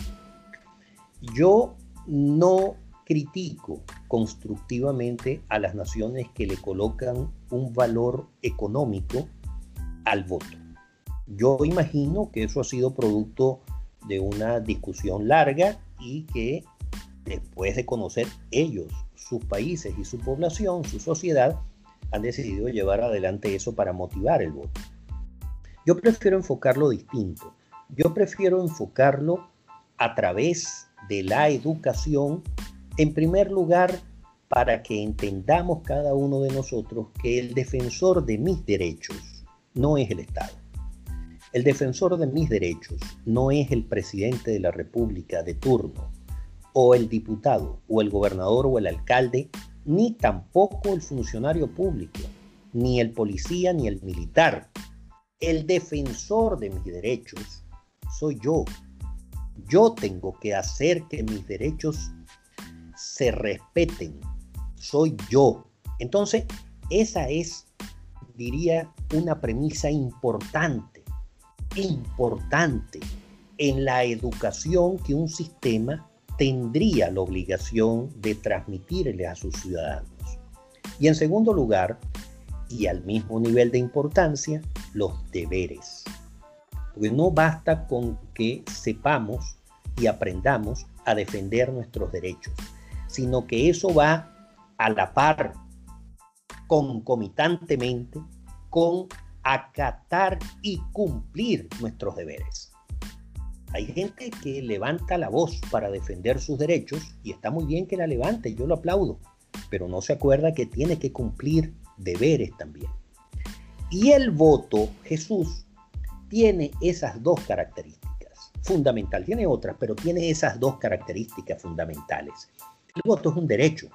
Yo no critico constructivamente a las naciones que le colocan un valor económico al voto. Yo imagino que eso ha sido producto de una discusión larga y que después de conocer ellos, sus países y su población, su sociedad, han decidido llevar adelante eso para motivar el voto. Yo prefiero enfocarlo distinto. Yo prefiero enfocarlo a través de la educación, en primer lugar, para que entendamos cada uno de nosotros que el defensor de mis derechos no es el Estado. El defensor de mis derechos no es el presidente de la República de turno, o el diputado, o el gobernador, o el alcalde, ni tampoco el funcionario público, ni el policía, ni el militar, el defensor de mis derechos soy yo. Yo tengo que hacer que mis derechos se respeten. Soy yo. Entonces, esa es, diría, una premisa importante, importante en la educación que un sistema tendría la obligación de transmitirle a sus ciudadanos. Y en segundo lugar, y al mismo nivel de importancia, los deberes. Porque no basta con que sepamos y aprendamos a defender nuestros derechos, sino que eso va a la par, concomitantemente, con acatar y cumplir nuestros deberes. Hay gente que levanta la voz para defender sus derechos y está muy bien que la levante, yo lo aplaudo, pero no se acuerda que tiene que cumplir deberes también. Y el voto, Jesús, tiene esas dos características. Fundamental, tiene otras, pero tiene esas dos características fundamentales. El voto es un derecho.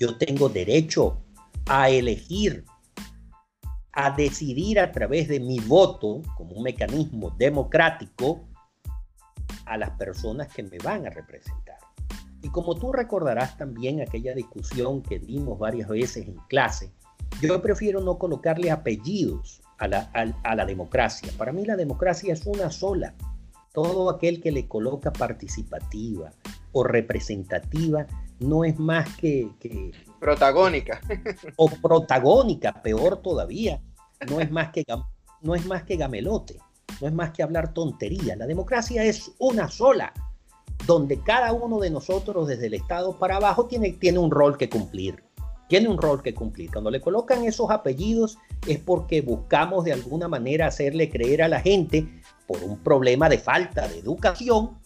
Yo tengo derecho a elegir, a decidir a través de mi voto, como un mecanismo democrático, a las personas que me van a representar. Y como tú recordarás también aquella discusión que dimos varias veces en clase, yo prefiero no colocarle apellidos a la, a, la democracia. Para mí la democracia es una sola. Todo aquel que le coloca participativa o representativa no es más que... que protagónica. O protagónica, peor todavía. No es más que, no es más que gamelote. No es más que hablar tontería. La democracia es una sola, donde cada uno de nosotros desde el Estado para abajo tiene, tiene un rol que cumplir tiene un rol que cumplir. Cuando le colocan esos apellidos es porque buscamos de alguna manera hacerle creer a la gente por un problema de falta de educación,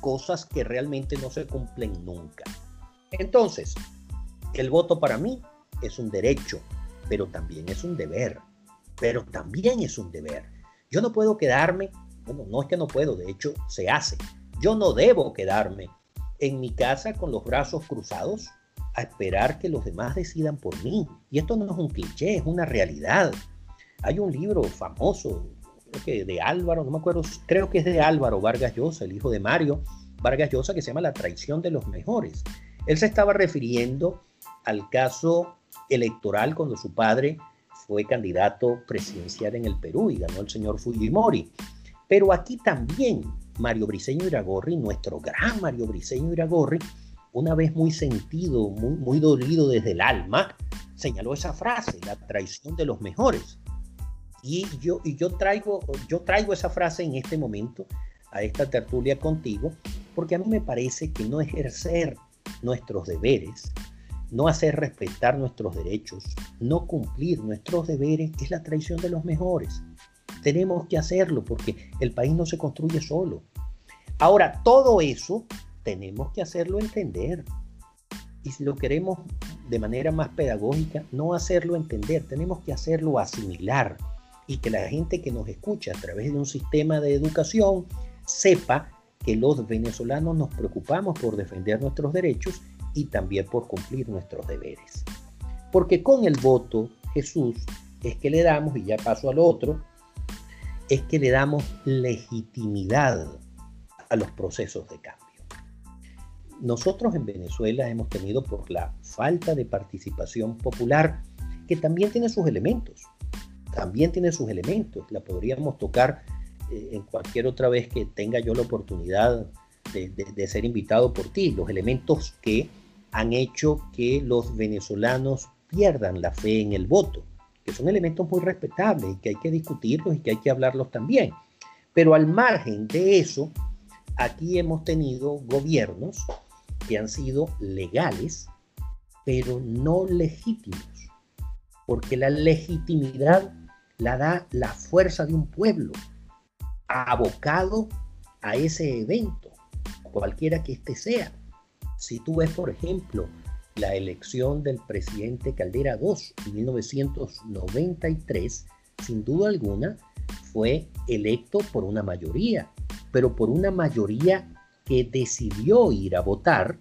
cosas que realmente no se cumplen nunca. Entonces, el voto para mí es un derecho, pero también es un deber. Pero también es un deber. Yo no puedo quedarme, bueno, no es que no puedo, de hecho se hace. Yo no debo quedarme en mi casa con los brazos cruzados a esperar que los demás decidan por mí. Y esto no es un cliché, es una realidad. Hay un libro famoso, creo que de Álvaro, no me acuerdo, creo que es de Álvaro Vargas Llosa, el hijo de Mario Vargas Llosa, que se llama La traición de los mejores. Él se estaba refiriendo al caso electoral cuando su padre fue candidato presidencial en el Perú y ganó el señor Fujimori. Pero aquí también Mario Briceño Iragorri, nuestro gran Mario Briceño Iragorri, una vez muy sentido, muy, muy dolido desde el alma, señaló esa frase, la traición de los mejores. Y yo, y yo, traigo, yo traigo esa frase en este momento a esta tertulia contigo, porque a mí me parece que no ejercer nuestros deberes, no hacer respetar nuestros derechos, no cumplir nuestros deberes es la traición de los mejores. Tenemos que hacerlo porque el país no se construye solo. Ahora, todo eso tenemos que hacerlo entender. Y si lo queremos de manera más pedagógica, no hacerlo entender, tenemos que hacerlo asimilar y que la gente que nos escucha a través de un sistema de educación sepa que los venezolanos nos preocupamos por defender nuestros derechos y también por cumplir nuestros deberes. Porque con el voto, Jesús, es que le damos, y ya paso al otro, es que le damos legitimidad a los procesos de cambio. Nosotros en Venezuela hemos tenido por la falta de participación popular, que también tiene sus elementos, también tiene sus elementos, la podríamos tocar eh, en cualquier otra vez que tenga yo la oportunidad de, ser invitado por ti, los elementos que han hecho que los venezolanos pierdan la fe en el voto, que son elementos muy respetables y que hay que discutirlos y que hay que hablarlos también. Pero al margen de eso, aquí hemos tenido gobiernos que han sido legales, pero no legítimos, porque la legitimidad la da la fuerza de un pueblo abocado a ese evento, cualquiera que éste sea. Si tú ves, por ejemplo, la elección del presidente Caldera II en 1993, sin duda alguna, fue electo por una mayoría, pero por una mayoría que decidió ir a votar,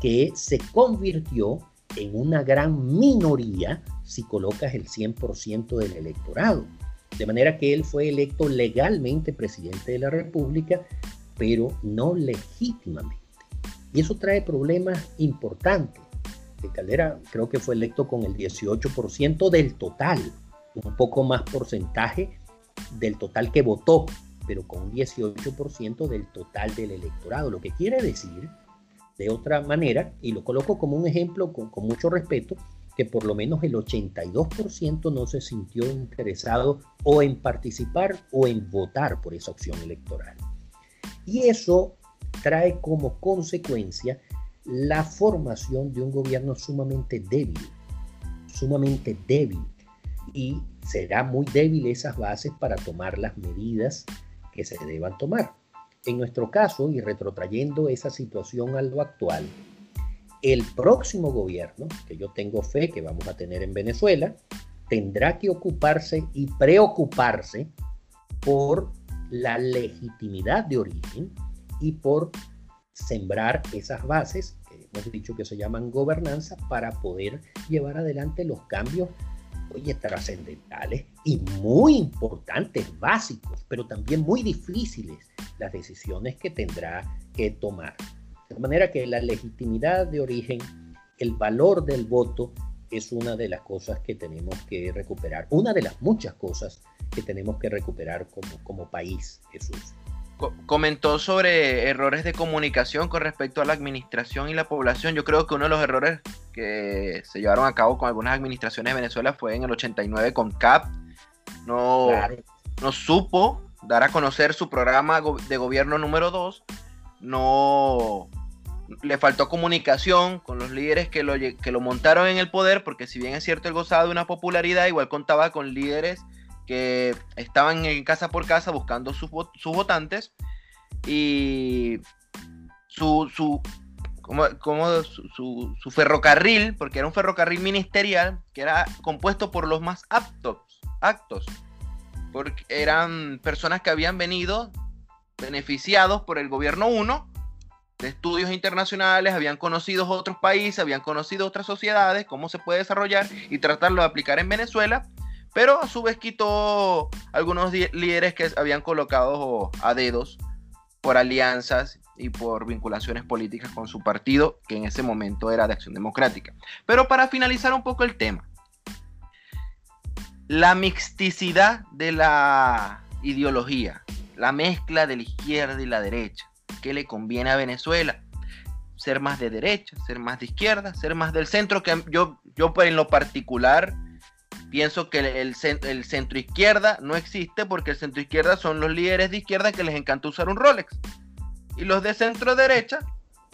que se convirtió en una gran minoría si colocas el 100% del electorado. De manera que él fue electo legalmente presidente de la República, pero no legítimamente. Y eso trae problemas importantes. Caldera creo que fue electo con el 18% del total, un poco más porcentaje del total que votó, pero con un 18% del total del electorado. Lo que quiere decir, de otra manera, y lo coloco como un ejemplo con, mucho respeto, que por lo menos el 82% no se sintió interesado o en participar o en votar por esa opción electoral. Y eso trae como consecuencia la formación de un gobierno sumamente débil, sumamente débil. Y será muy débil esas bases para tomar las medidas que se deban tomar. En nuestro caso, y retrotrayendo esa situación a lo actual, el próximo gobierno, que yo tengo fe que vamos a tener en Venezuela, tendrá que ocuparse y preocuparse por la legitimidad de origen y por sembrar esas bases, que hemos dicho que se llaman gobernanza, para poder llevar adelante los cambios, oye, trascendentales y muy importantes, básicos, pero también muy difíciles, las decisiones que tendrá que tomar. De manera que la legitimidad de origen, el valor del voto, es una de las cosas que tenemos que recuperar, una de las muchas cosas que tenemos que recuperar como, como país, Jesús. Comentó sobre errores de comunicación con respecto a la administración y la población. Yo creo que uno de los errores que se llevaron a cabo con algunas administraciones de Venezuela fue en el 89 con CAP. No, no supo dar a conocer su programa de gobierno número 2. No le faltó comunicación con los líderes que lo, que lo montaron en el poder, porque si bien es cierto él gozaba de una popularidad, igual contaba con líderes que estaban en casa por casa buscando sus, votantes y su, su, como, su, su, ferrocarril, porque era un ferrocarril ministerial que era compuesto por los más aptos, actos, porque eran personas que habían venido beneficiados por el gobierno 1 de estudios internacionales, habían conocido otros países, habían conocido otras sociedades, cómo se puede desarrollar y tratarlo de aplicar en Venezuela, pero a su vez quitó algunos líderes que habían colocado a dedos por alianzas y por vinculaciones políticas con su partido, que en ese momento era de Acción Democrática. Pero para finalizar un poco el tema, la mixticidad de la ideología, la mezcla de la izquierda y la derecha. ¿Qué le conviene a Venezuela? Ser más de derecha, ser más de izquierda, ser más del centro, que yo, yo en lo particular pienso que el, centro izquierda no existe porque el centro izquierda son los líderes de izquierda que les encanta usar un Rolex. Y los de centro derecha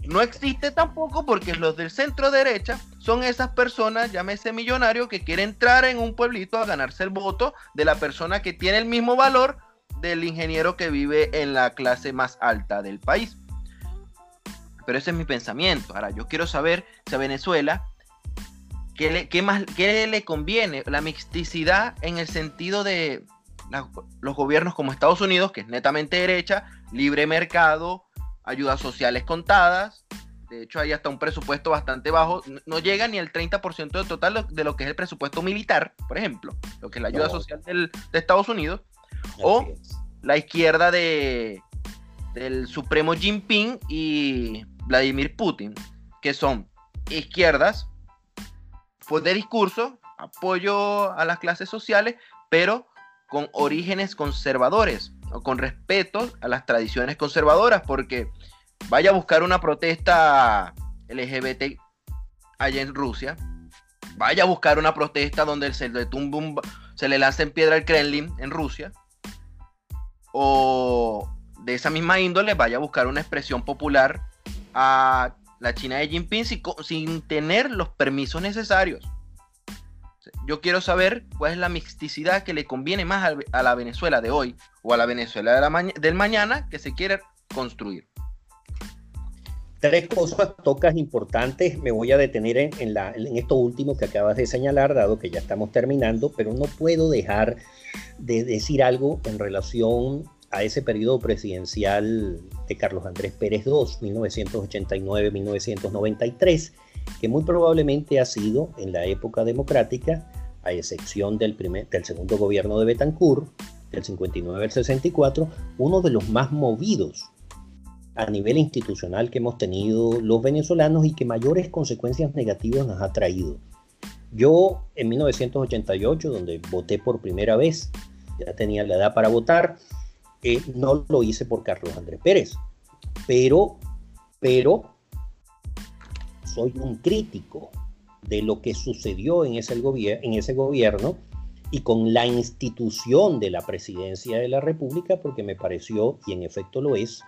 no existe tampoco porque los del centro derecha son esas personas, llámese millonario, que quieren entrar en un pueblito a ganarse el voto de la persona que tiene el mismo valor del ingeniero que vive en la clase más alta del país. Pero ese es mi pensamiento. Ahora, yo quiero saber si a Venezuela, ¿qué le, qué más, qué le conviene? La mixticidad en el sentido de los gobiernos como Estados Unidos, que es netamente derecha, libre mercado, ayudas sociales contadas. De hecho, hay hasta un presupuesto bastante bajo. No llega ni el 30% del total de lo que es el presupuesto militar, por ejemplo, lo que es la ayuda social de Estados Unidos. o la izquierda de, del Supremo Jinping y Vladimir Putin, que son izquierdas de discurso, apoyo a las clases sociales, pero con orígenes conservadores o con respeto a las tradiciones conservadoras, porque vaya a buscar una protesta LGBT allá en Rusia, vaya a buscar una protesta donde se le, se le lance en piedra al Kremlin en Rusia, o de esa misma índole vaya a buscar una expresión popular a la China de Jinping sin tener los permisos necesarios. Yo quiero saber cuál es la mixticidad que le conviene más a la Venezuela de hoy o a la Venezuela del mañana que se quiere construir. Tres cosas tocas importantes. Me voy a detener en, la, en esto último que acabas de señalar, dado que ya estamos terminando, pero no puedo dejar de decir algo en relación a ese periodo presidencial de Carlos Andrés Pérez II, 1989-1993 que muy probablemente ha sido en la época democrática, a excepción del, primer, del segundo gobierno de Betancourt, del 59 al 64, uno de los más movidos a nivel institucional que hemos tenido los venezolanos y que mayores consecuencias negativas nos ha traído. Yo en 1988, donde voté por primera vez, ya tenía la edad para votar, no lo hice por Carlos Andrés Pérez, pero, pero soy un crítico de lo que sucedió en ese, gobierno y con la institución de la presidencia de la República, porque me pareció, y en efecto lo es,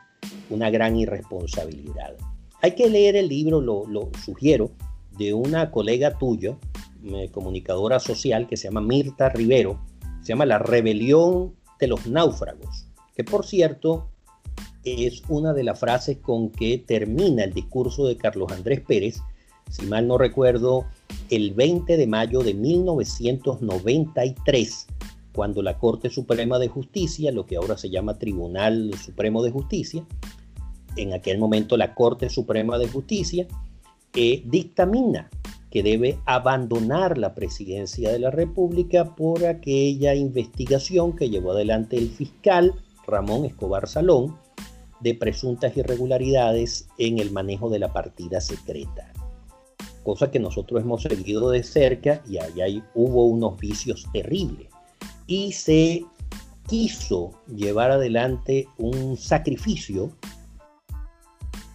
una gran irresponsabilidad. Hay que leer el libro, lo, sugiero, de una colega tuya, eh, comunicadora social, que se llama Mirta Rivero, se llama La Rebelión de los Náufragos, que por cierto es una de las frases con que termina el discurso de Carlos Andrés Pérez, si mal no recuerdo, el 20 de mayo de 1993, cuando la Corte Suprema de Justicia, lo que ahora se llama Tribunal Supremo de Justicia, en aquel momento la Corte Suprema de Justicia, eh, dictamina que debe abandonar la presidencia de la República por aquella investigación que llevó adelante el fiscal Ramón Escobar Salón, de presuntas irregularidades en el manejo de la partida secreta. Cosa que nosotros hemos seguido de cerca y ahí hubo unos vicios terribles. Y se quiso llevar adelante un sacrificio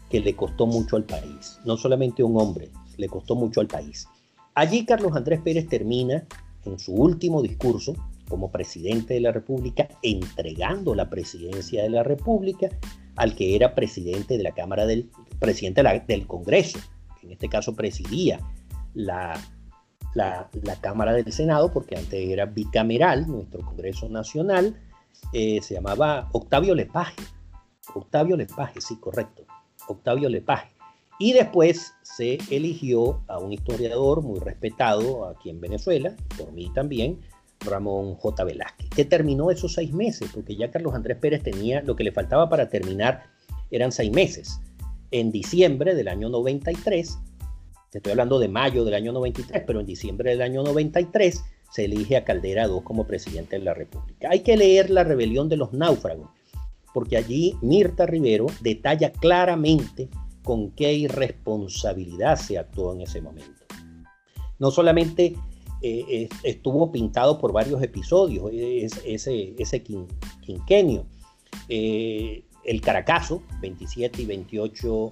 que le costó mucho al país. No solamente a un hombre, le costó mucho al país. Allí Carlos Andrés Pérez termina en su último discurso como presidente de la República, entregando la presidencia de la República al que era presidente de la Cámara del presidente del Congreso, que en este caso presidía la, la, Cámara del Senado, porque antes era bicameral, nuestro Congreso Nacional, eh, se llamaba Octavio Lepaje. Octavio Lepaje, sí, correcto. Octavio Lepaje. Y después se eligió a un historiador muy respetado aquí en Venezuela, por mí también, Ramón J. Velázquez, que terminó esos seis meses, porque ya Carlos Andrés Pérez tenía lo que le faltaba para terminar, eran seis meses. En diciembre del año 93, te estoy hablando de mayo del año 93, pero en diciembre del año 93 se elige a Caldera II como presidente de la República. Hay que leer La rebelión de los náufragos, porque allí Mirta Rivero detalla claramente con qué irresponsabilidad se actuó en ese momento. No solamente eh, estuvo pintado por varios episodios, ese, ese quinquenio. eh, el Caracazo, 27 y 28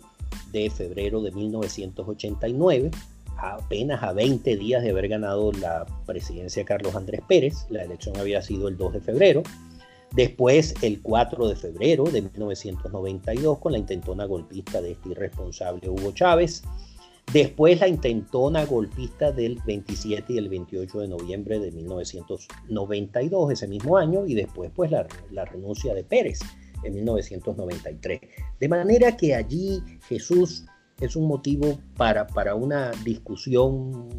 de febrero de 1989, apenas a 20 días de haber ganado la presidencia Carlos Andrés Pérez, la elección había sido el 2 de febrero, después el 4 de febrero de 1992 con la intentona golpista de este irresponsable Hugo Chávez, Después la intentona golpista del 27 y el 28 de noviembre de 1992, ese mismo año, y después pues la, la renuncia de Pérez en 1993. De manera que allí Jesús es un motivo para, para una discusión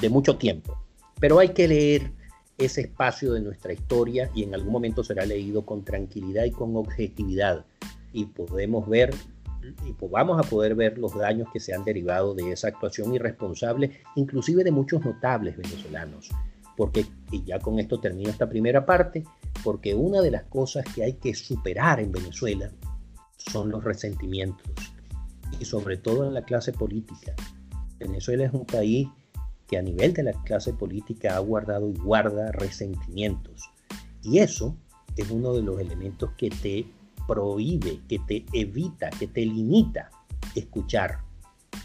de mucho tiempo. Pero hay que leer ese espacio de nuestra historia y en algún momento será leído con tranquilidad y con objetividad y podemos ver y vamos a poder ver los daños que se han derivado de esa actuación irresponsable, inclusive de muchos notables venezolanos. Porque, y ya con esto termino esta primera parte, porque una de las cosas que hay que superar en Venezuela son los resentimientos, y sobre todo en la clase política. Venezuela es un país que a nivel de la clase política ha guardado y guarda resentimientos. Y eso es uno de los elementos que te prohíbe, que te evita, que te limita escuchar,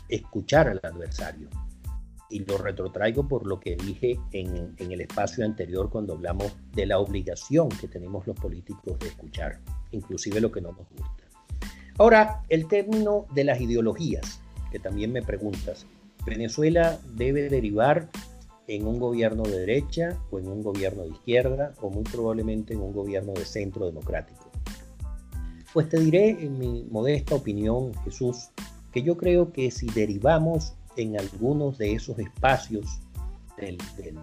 escuchar al adversario. Y lo retrotraigo por lo que dije en, en el espacio anterior cuando hablamos de la obligación que tenemos los políticos de escuchar, inclusive lo que no nos gusta. Ahora, el término de las ideologías, que también me preguntas. Venezuela debe derivar en un gobierno de derecha o en un gobierno de izquierda o muy probablemente en un gobierno de centro democrático. Pues te diré en mi modesta opinión, Jesús, que yo creo que si derivamos en algunos de esos espacios de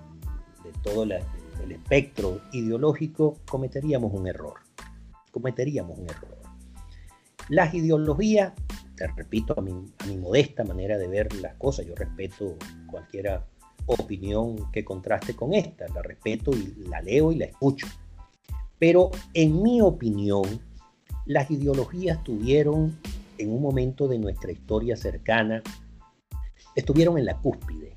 todo el espectro ideológico, cometeríamos un error. Cometeríamos un error. Las ideologías, te repito, a mi, a mi modesta manera de ver las cosas, yo respeto cualquier opinión que contraste con esta, la respeto y la leo y la escucho. Pero en mi opinión, las ideologías tuvieron en un momento de nuestra historia cercana, estuvieron en la cúspide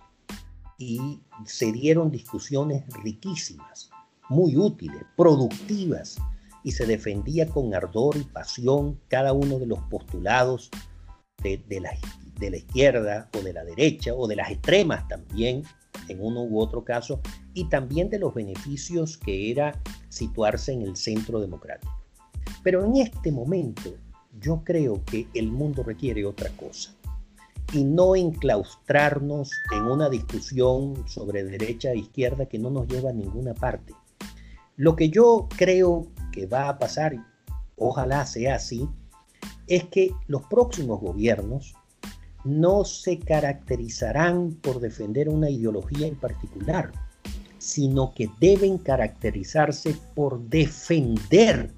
y se dieron discusiones riquísimas, muy útiles, productivas, y se defendía con ardor y pasión cada uno de los postulados de, la, de la izquierda o de la derecha o de las extremas también, en uno u otro caso, y también de los beneficios que era situarse en el centro democrático. Pero en este momento yo creo que el mundo requiere otra cosa y no enclaustrarnos en una discusión sobre derecha e izquierda que no nos lleva a ninguna parte. Lo que yo creo que va a pasar, ojalá sea así, es que los próximos gobiernos no se caracterizarán por defender una ideología en particular, sino que deben caracterizarse por defender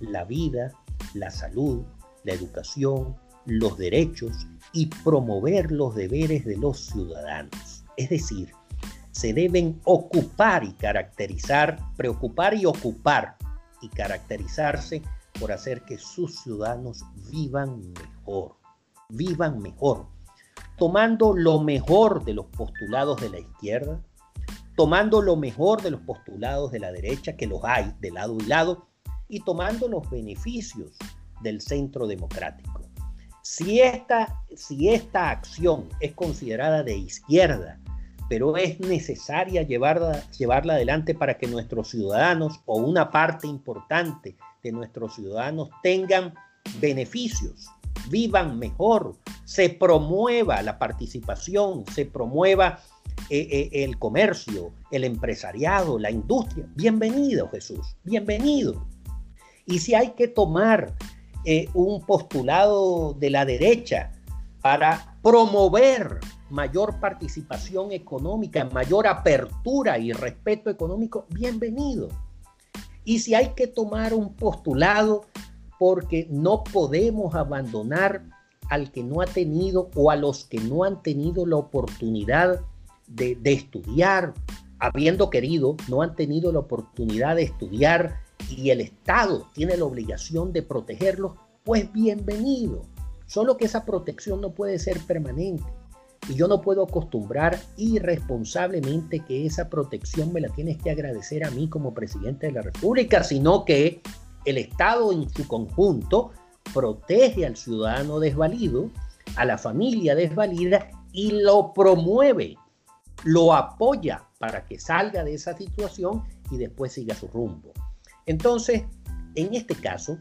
la vida, la salud, la educación, los derechos y promover los deberes de los ciudadanos. Es decir, se deben ocupar y caracterizar, preocupar y ocupar y caracterizarse por hacer que sus ciudadanos vivan mejor, vivan mejor, tomando lo mejor de los postulados de la izquierda, tomando lo mejor de los postulados de la derecha, que los hay de lado y lado, y tomando los beneficios del centro democrático. Si esta, si esta acción es considerada de izquierda, pero es necesaria llevarla, llevarla adelante para que nuestros ciudadanos o una parte importante de nuestros ciudadanos tengan beneficios, vivan mejor, se promueva la participación, se promueva eh, eh, el comercio, el empresariado, la industria. Bienvenido Jesús, bienvenido. Y si hay que tomar eh, un postulado de la derecha para promover mayor participación económica, mayor apertura y respeto económico, bienvenido. Y si hay que tomar un postulado porque no podemos abandonar al que no ha tenido o a los que no han tenido la oportunidad de, de estudiar, habiendo querido, no han tenido la oportunidad de estudiar y el Estado tiene la obligación de protegerlos, pues bienvenido. Solo que esa protección no puede ser permanente. Y yo no puedo acostumbrar irresponsablemente que esa protección me la tienes que agradecer a mí como presidente de la República, sino que el Estado en su conjunto protege al ciudadano desvalido, a la familia desvalida y lo promueve, lo apoya para que salga de esa situación y después siga su rumbo. Entonces, en este caso,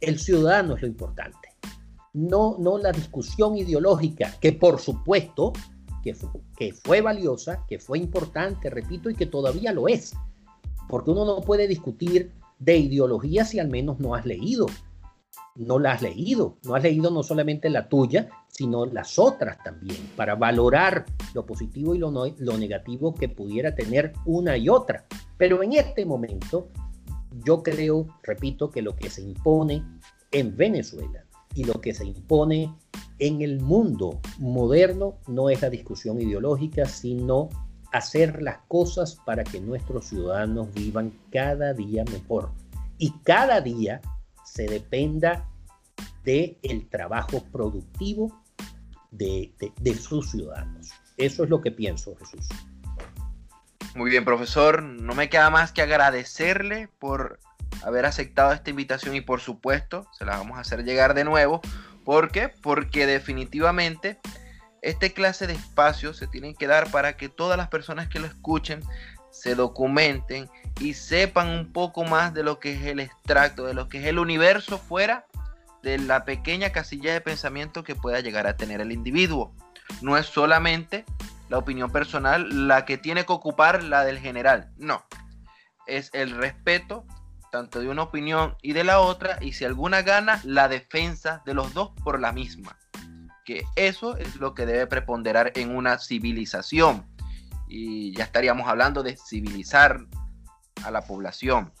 el ciudadano es lo importante, no, no la discusión ideológica, que por supuesto que que fue valiosa, que fue importante, repito, y que todavía lo es, porque uno no puede discutir de ideología si al menos no has leído. No la has leído, no has leído no solamente la tuya, sino las otras también, para valorar lo positivo y lo, lo negativo que pudiera tener una y otra. Pero en este momento, yo creo, repito, que lo que se impone en Venezuela y lo que se impone en el mundo moderno no es la discusión ideológica, sino hacer las cosas para que nuestros ciudadanos vivan cada día mejor y cada día se dependa del el trabajo productivo de, sus ciudadanos. Eso es lo que pienso, Jesús. Muy bien, profesor. No me queda más que agradecerle por haber aceptado esta invitación y por supuesto se la vamos a hacer llegar de nuevo. ¿Por qué? Porque definitivamente este clase de espacios se tienen que dar para que todas las personas que lo escuchen se documenten y sepan un poco más de lo que es el extracto, de lo que es el universo fuera de la pequeña casilla de pensamiento que pueda llegar a tener el individuo. No es solamente la opinión personal la que tiene que ocupar la del general, no. Es el respeto tanto de una opinión y de la otra y si alguna gana, la defensa de los dos por la misma que eso es lo que debe preponderar en una civilización. Y ya estaríamos hablando de civilizar a la población.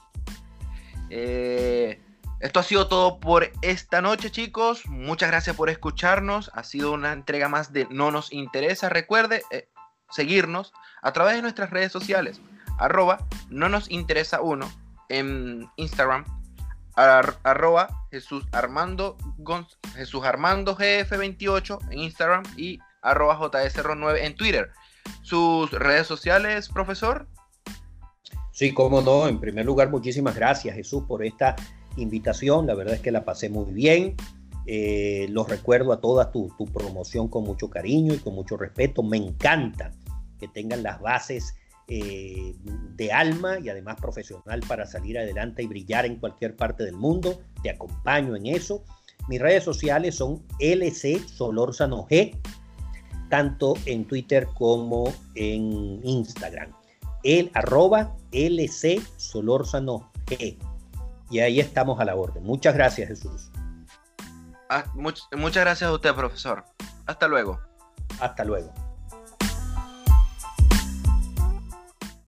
Eh, esto ha sido todo por esta noche, chicos. Muchas gracias por escucharnos. Ha sido una entrega más de No nos interesa. Recuerde eh, seguirnos a través de nuestras redes sociales. Arroba no nos interesa uno en Instagram, arroba Jesús Armando, Jesús Armando GF28 en Instagram y arroba JSR9 en Twitter. ¿Sus redes sociales, profesor? Sí, cómo no. En primer lugar, muchísimas gracias, Jesús, por esta invitación. La verdad es que la pasé muy bien. Eh, los recuerdo a toda tu, tu promoción con mucho cariño y con mucho respeto. Me encanta que tengan las bases eh, de alma y además profesional para salir adelante y brillar en cualquier parte del mundo. Te acompaño en eso. Mis redes sociales son LC Solórzano G, tanto en Twitter como en Instagram. El arroba LC Solórzano G. Y ahí estamos a la orden. Muchas gracias, Jesús. Ah, muchas gracias a usted, profesor. Hasta luego. Hasta luego.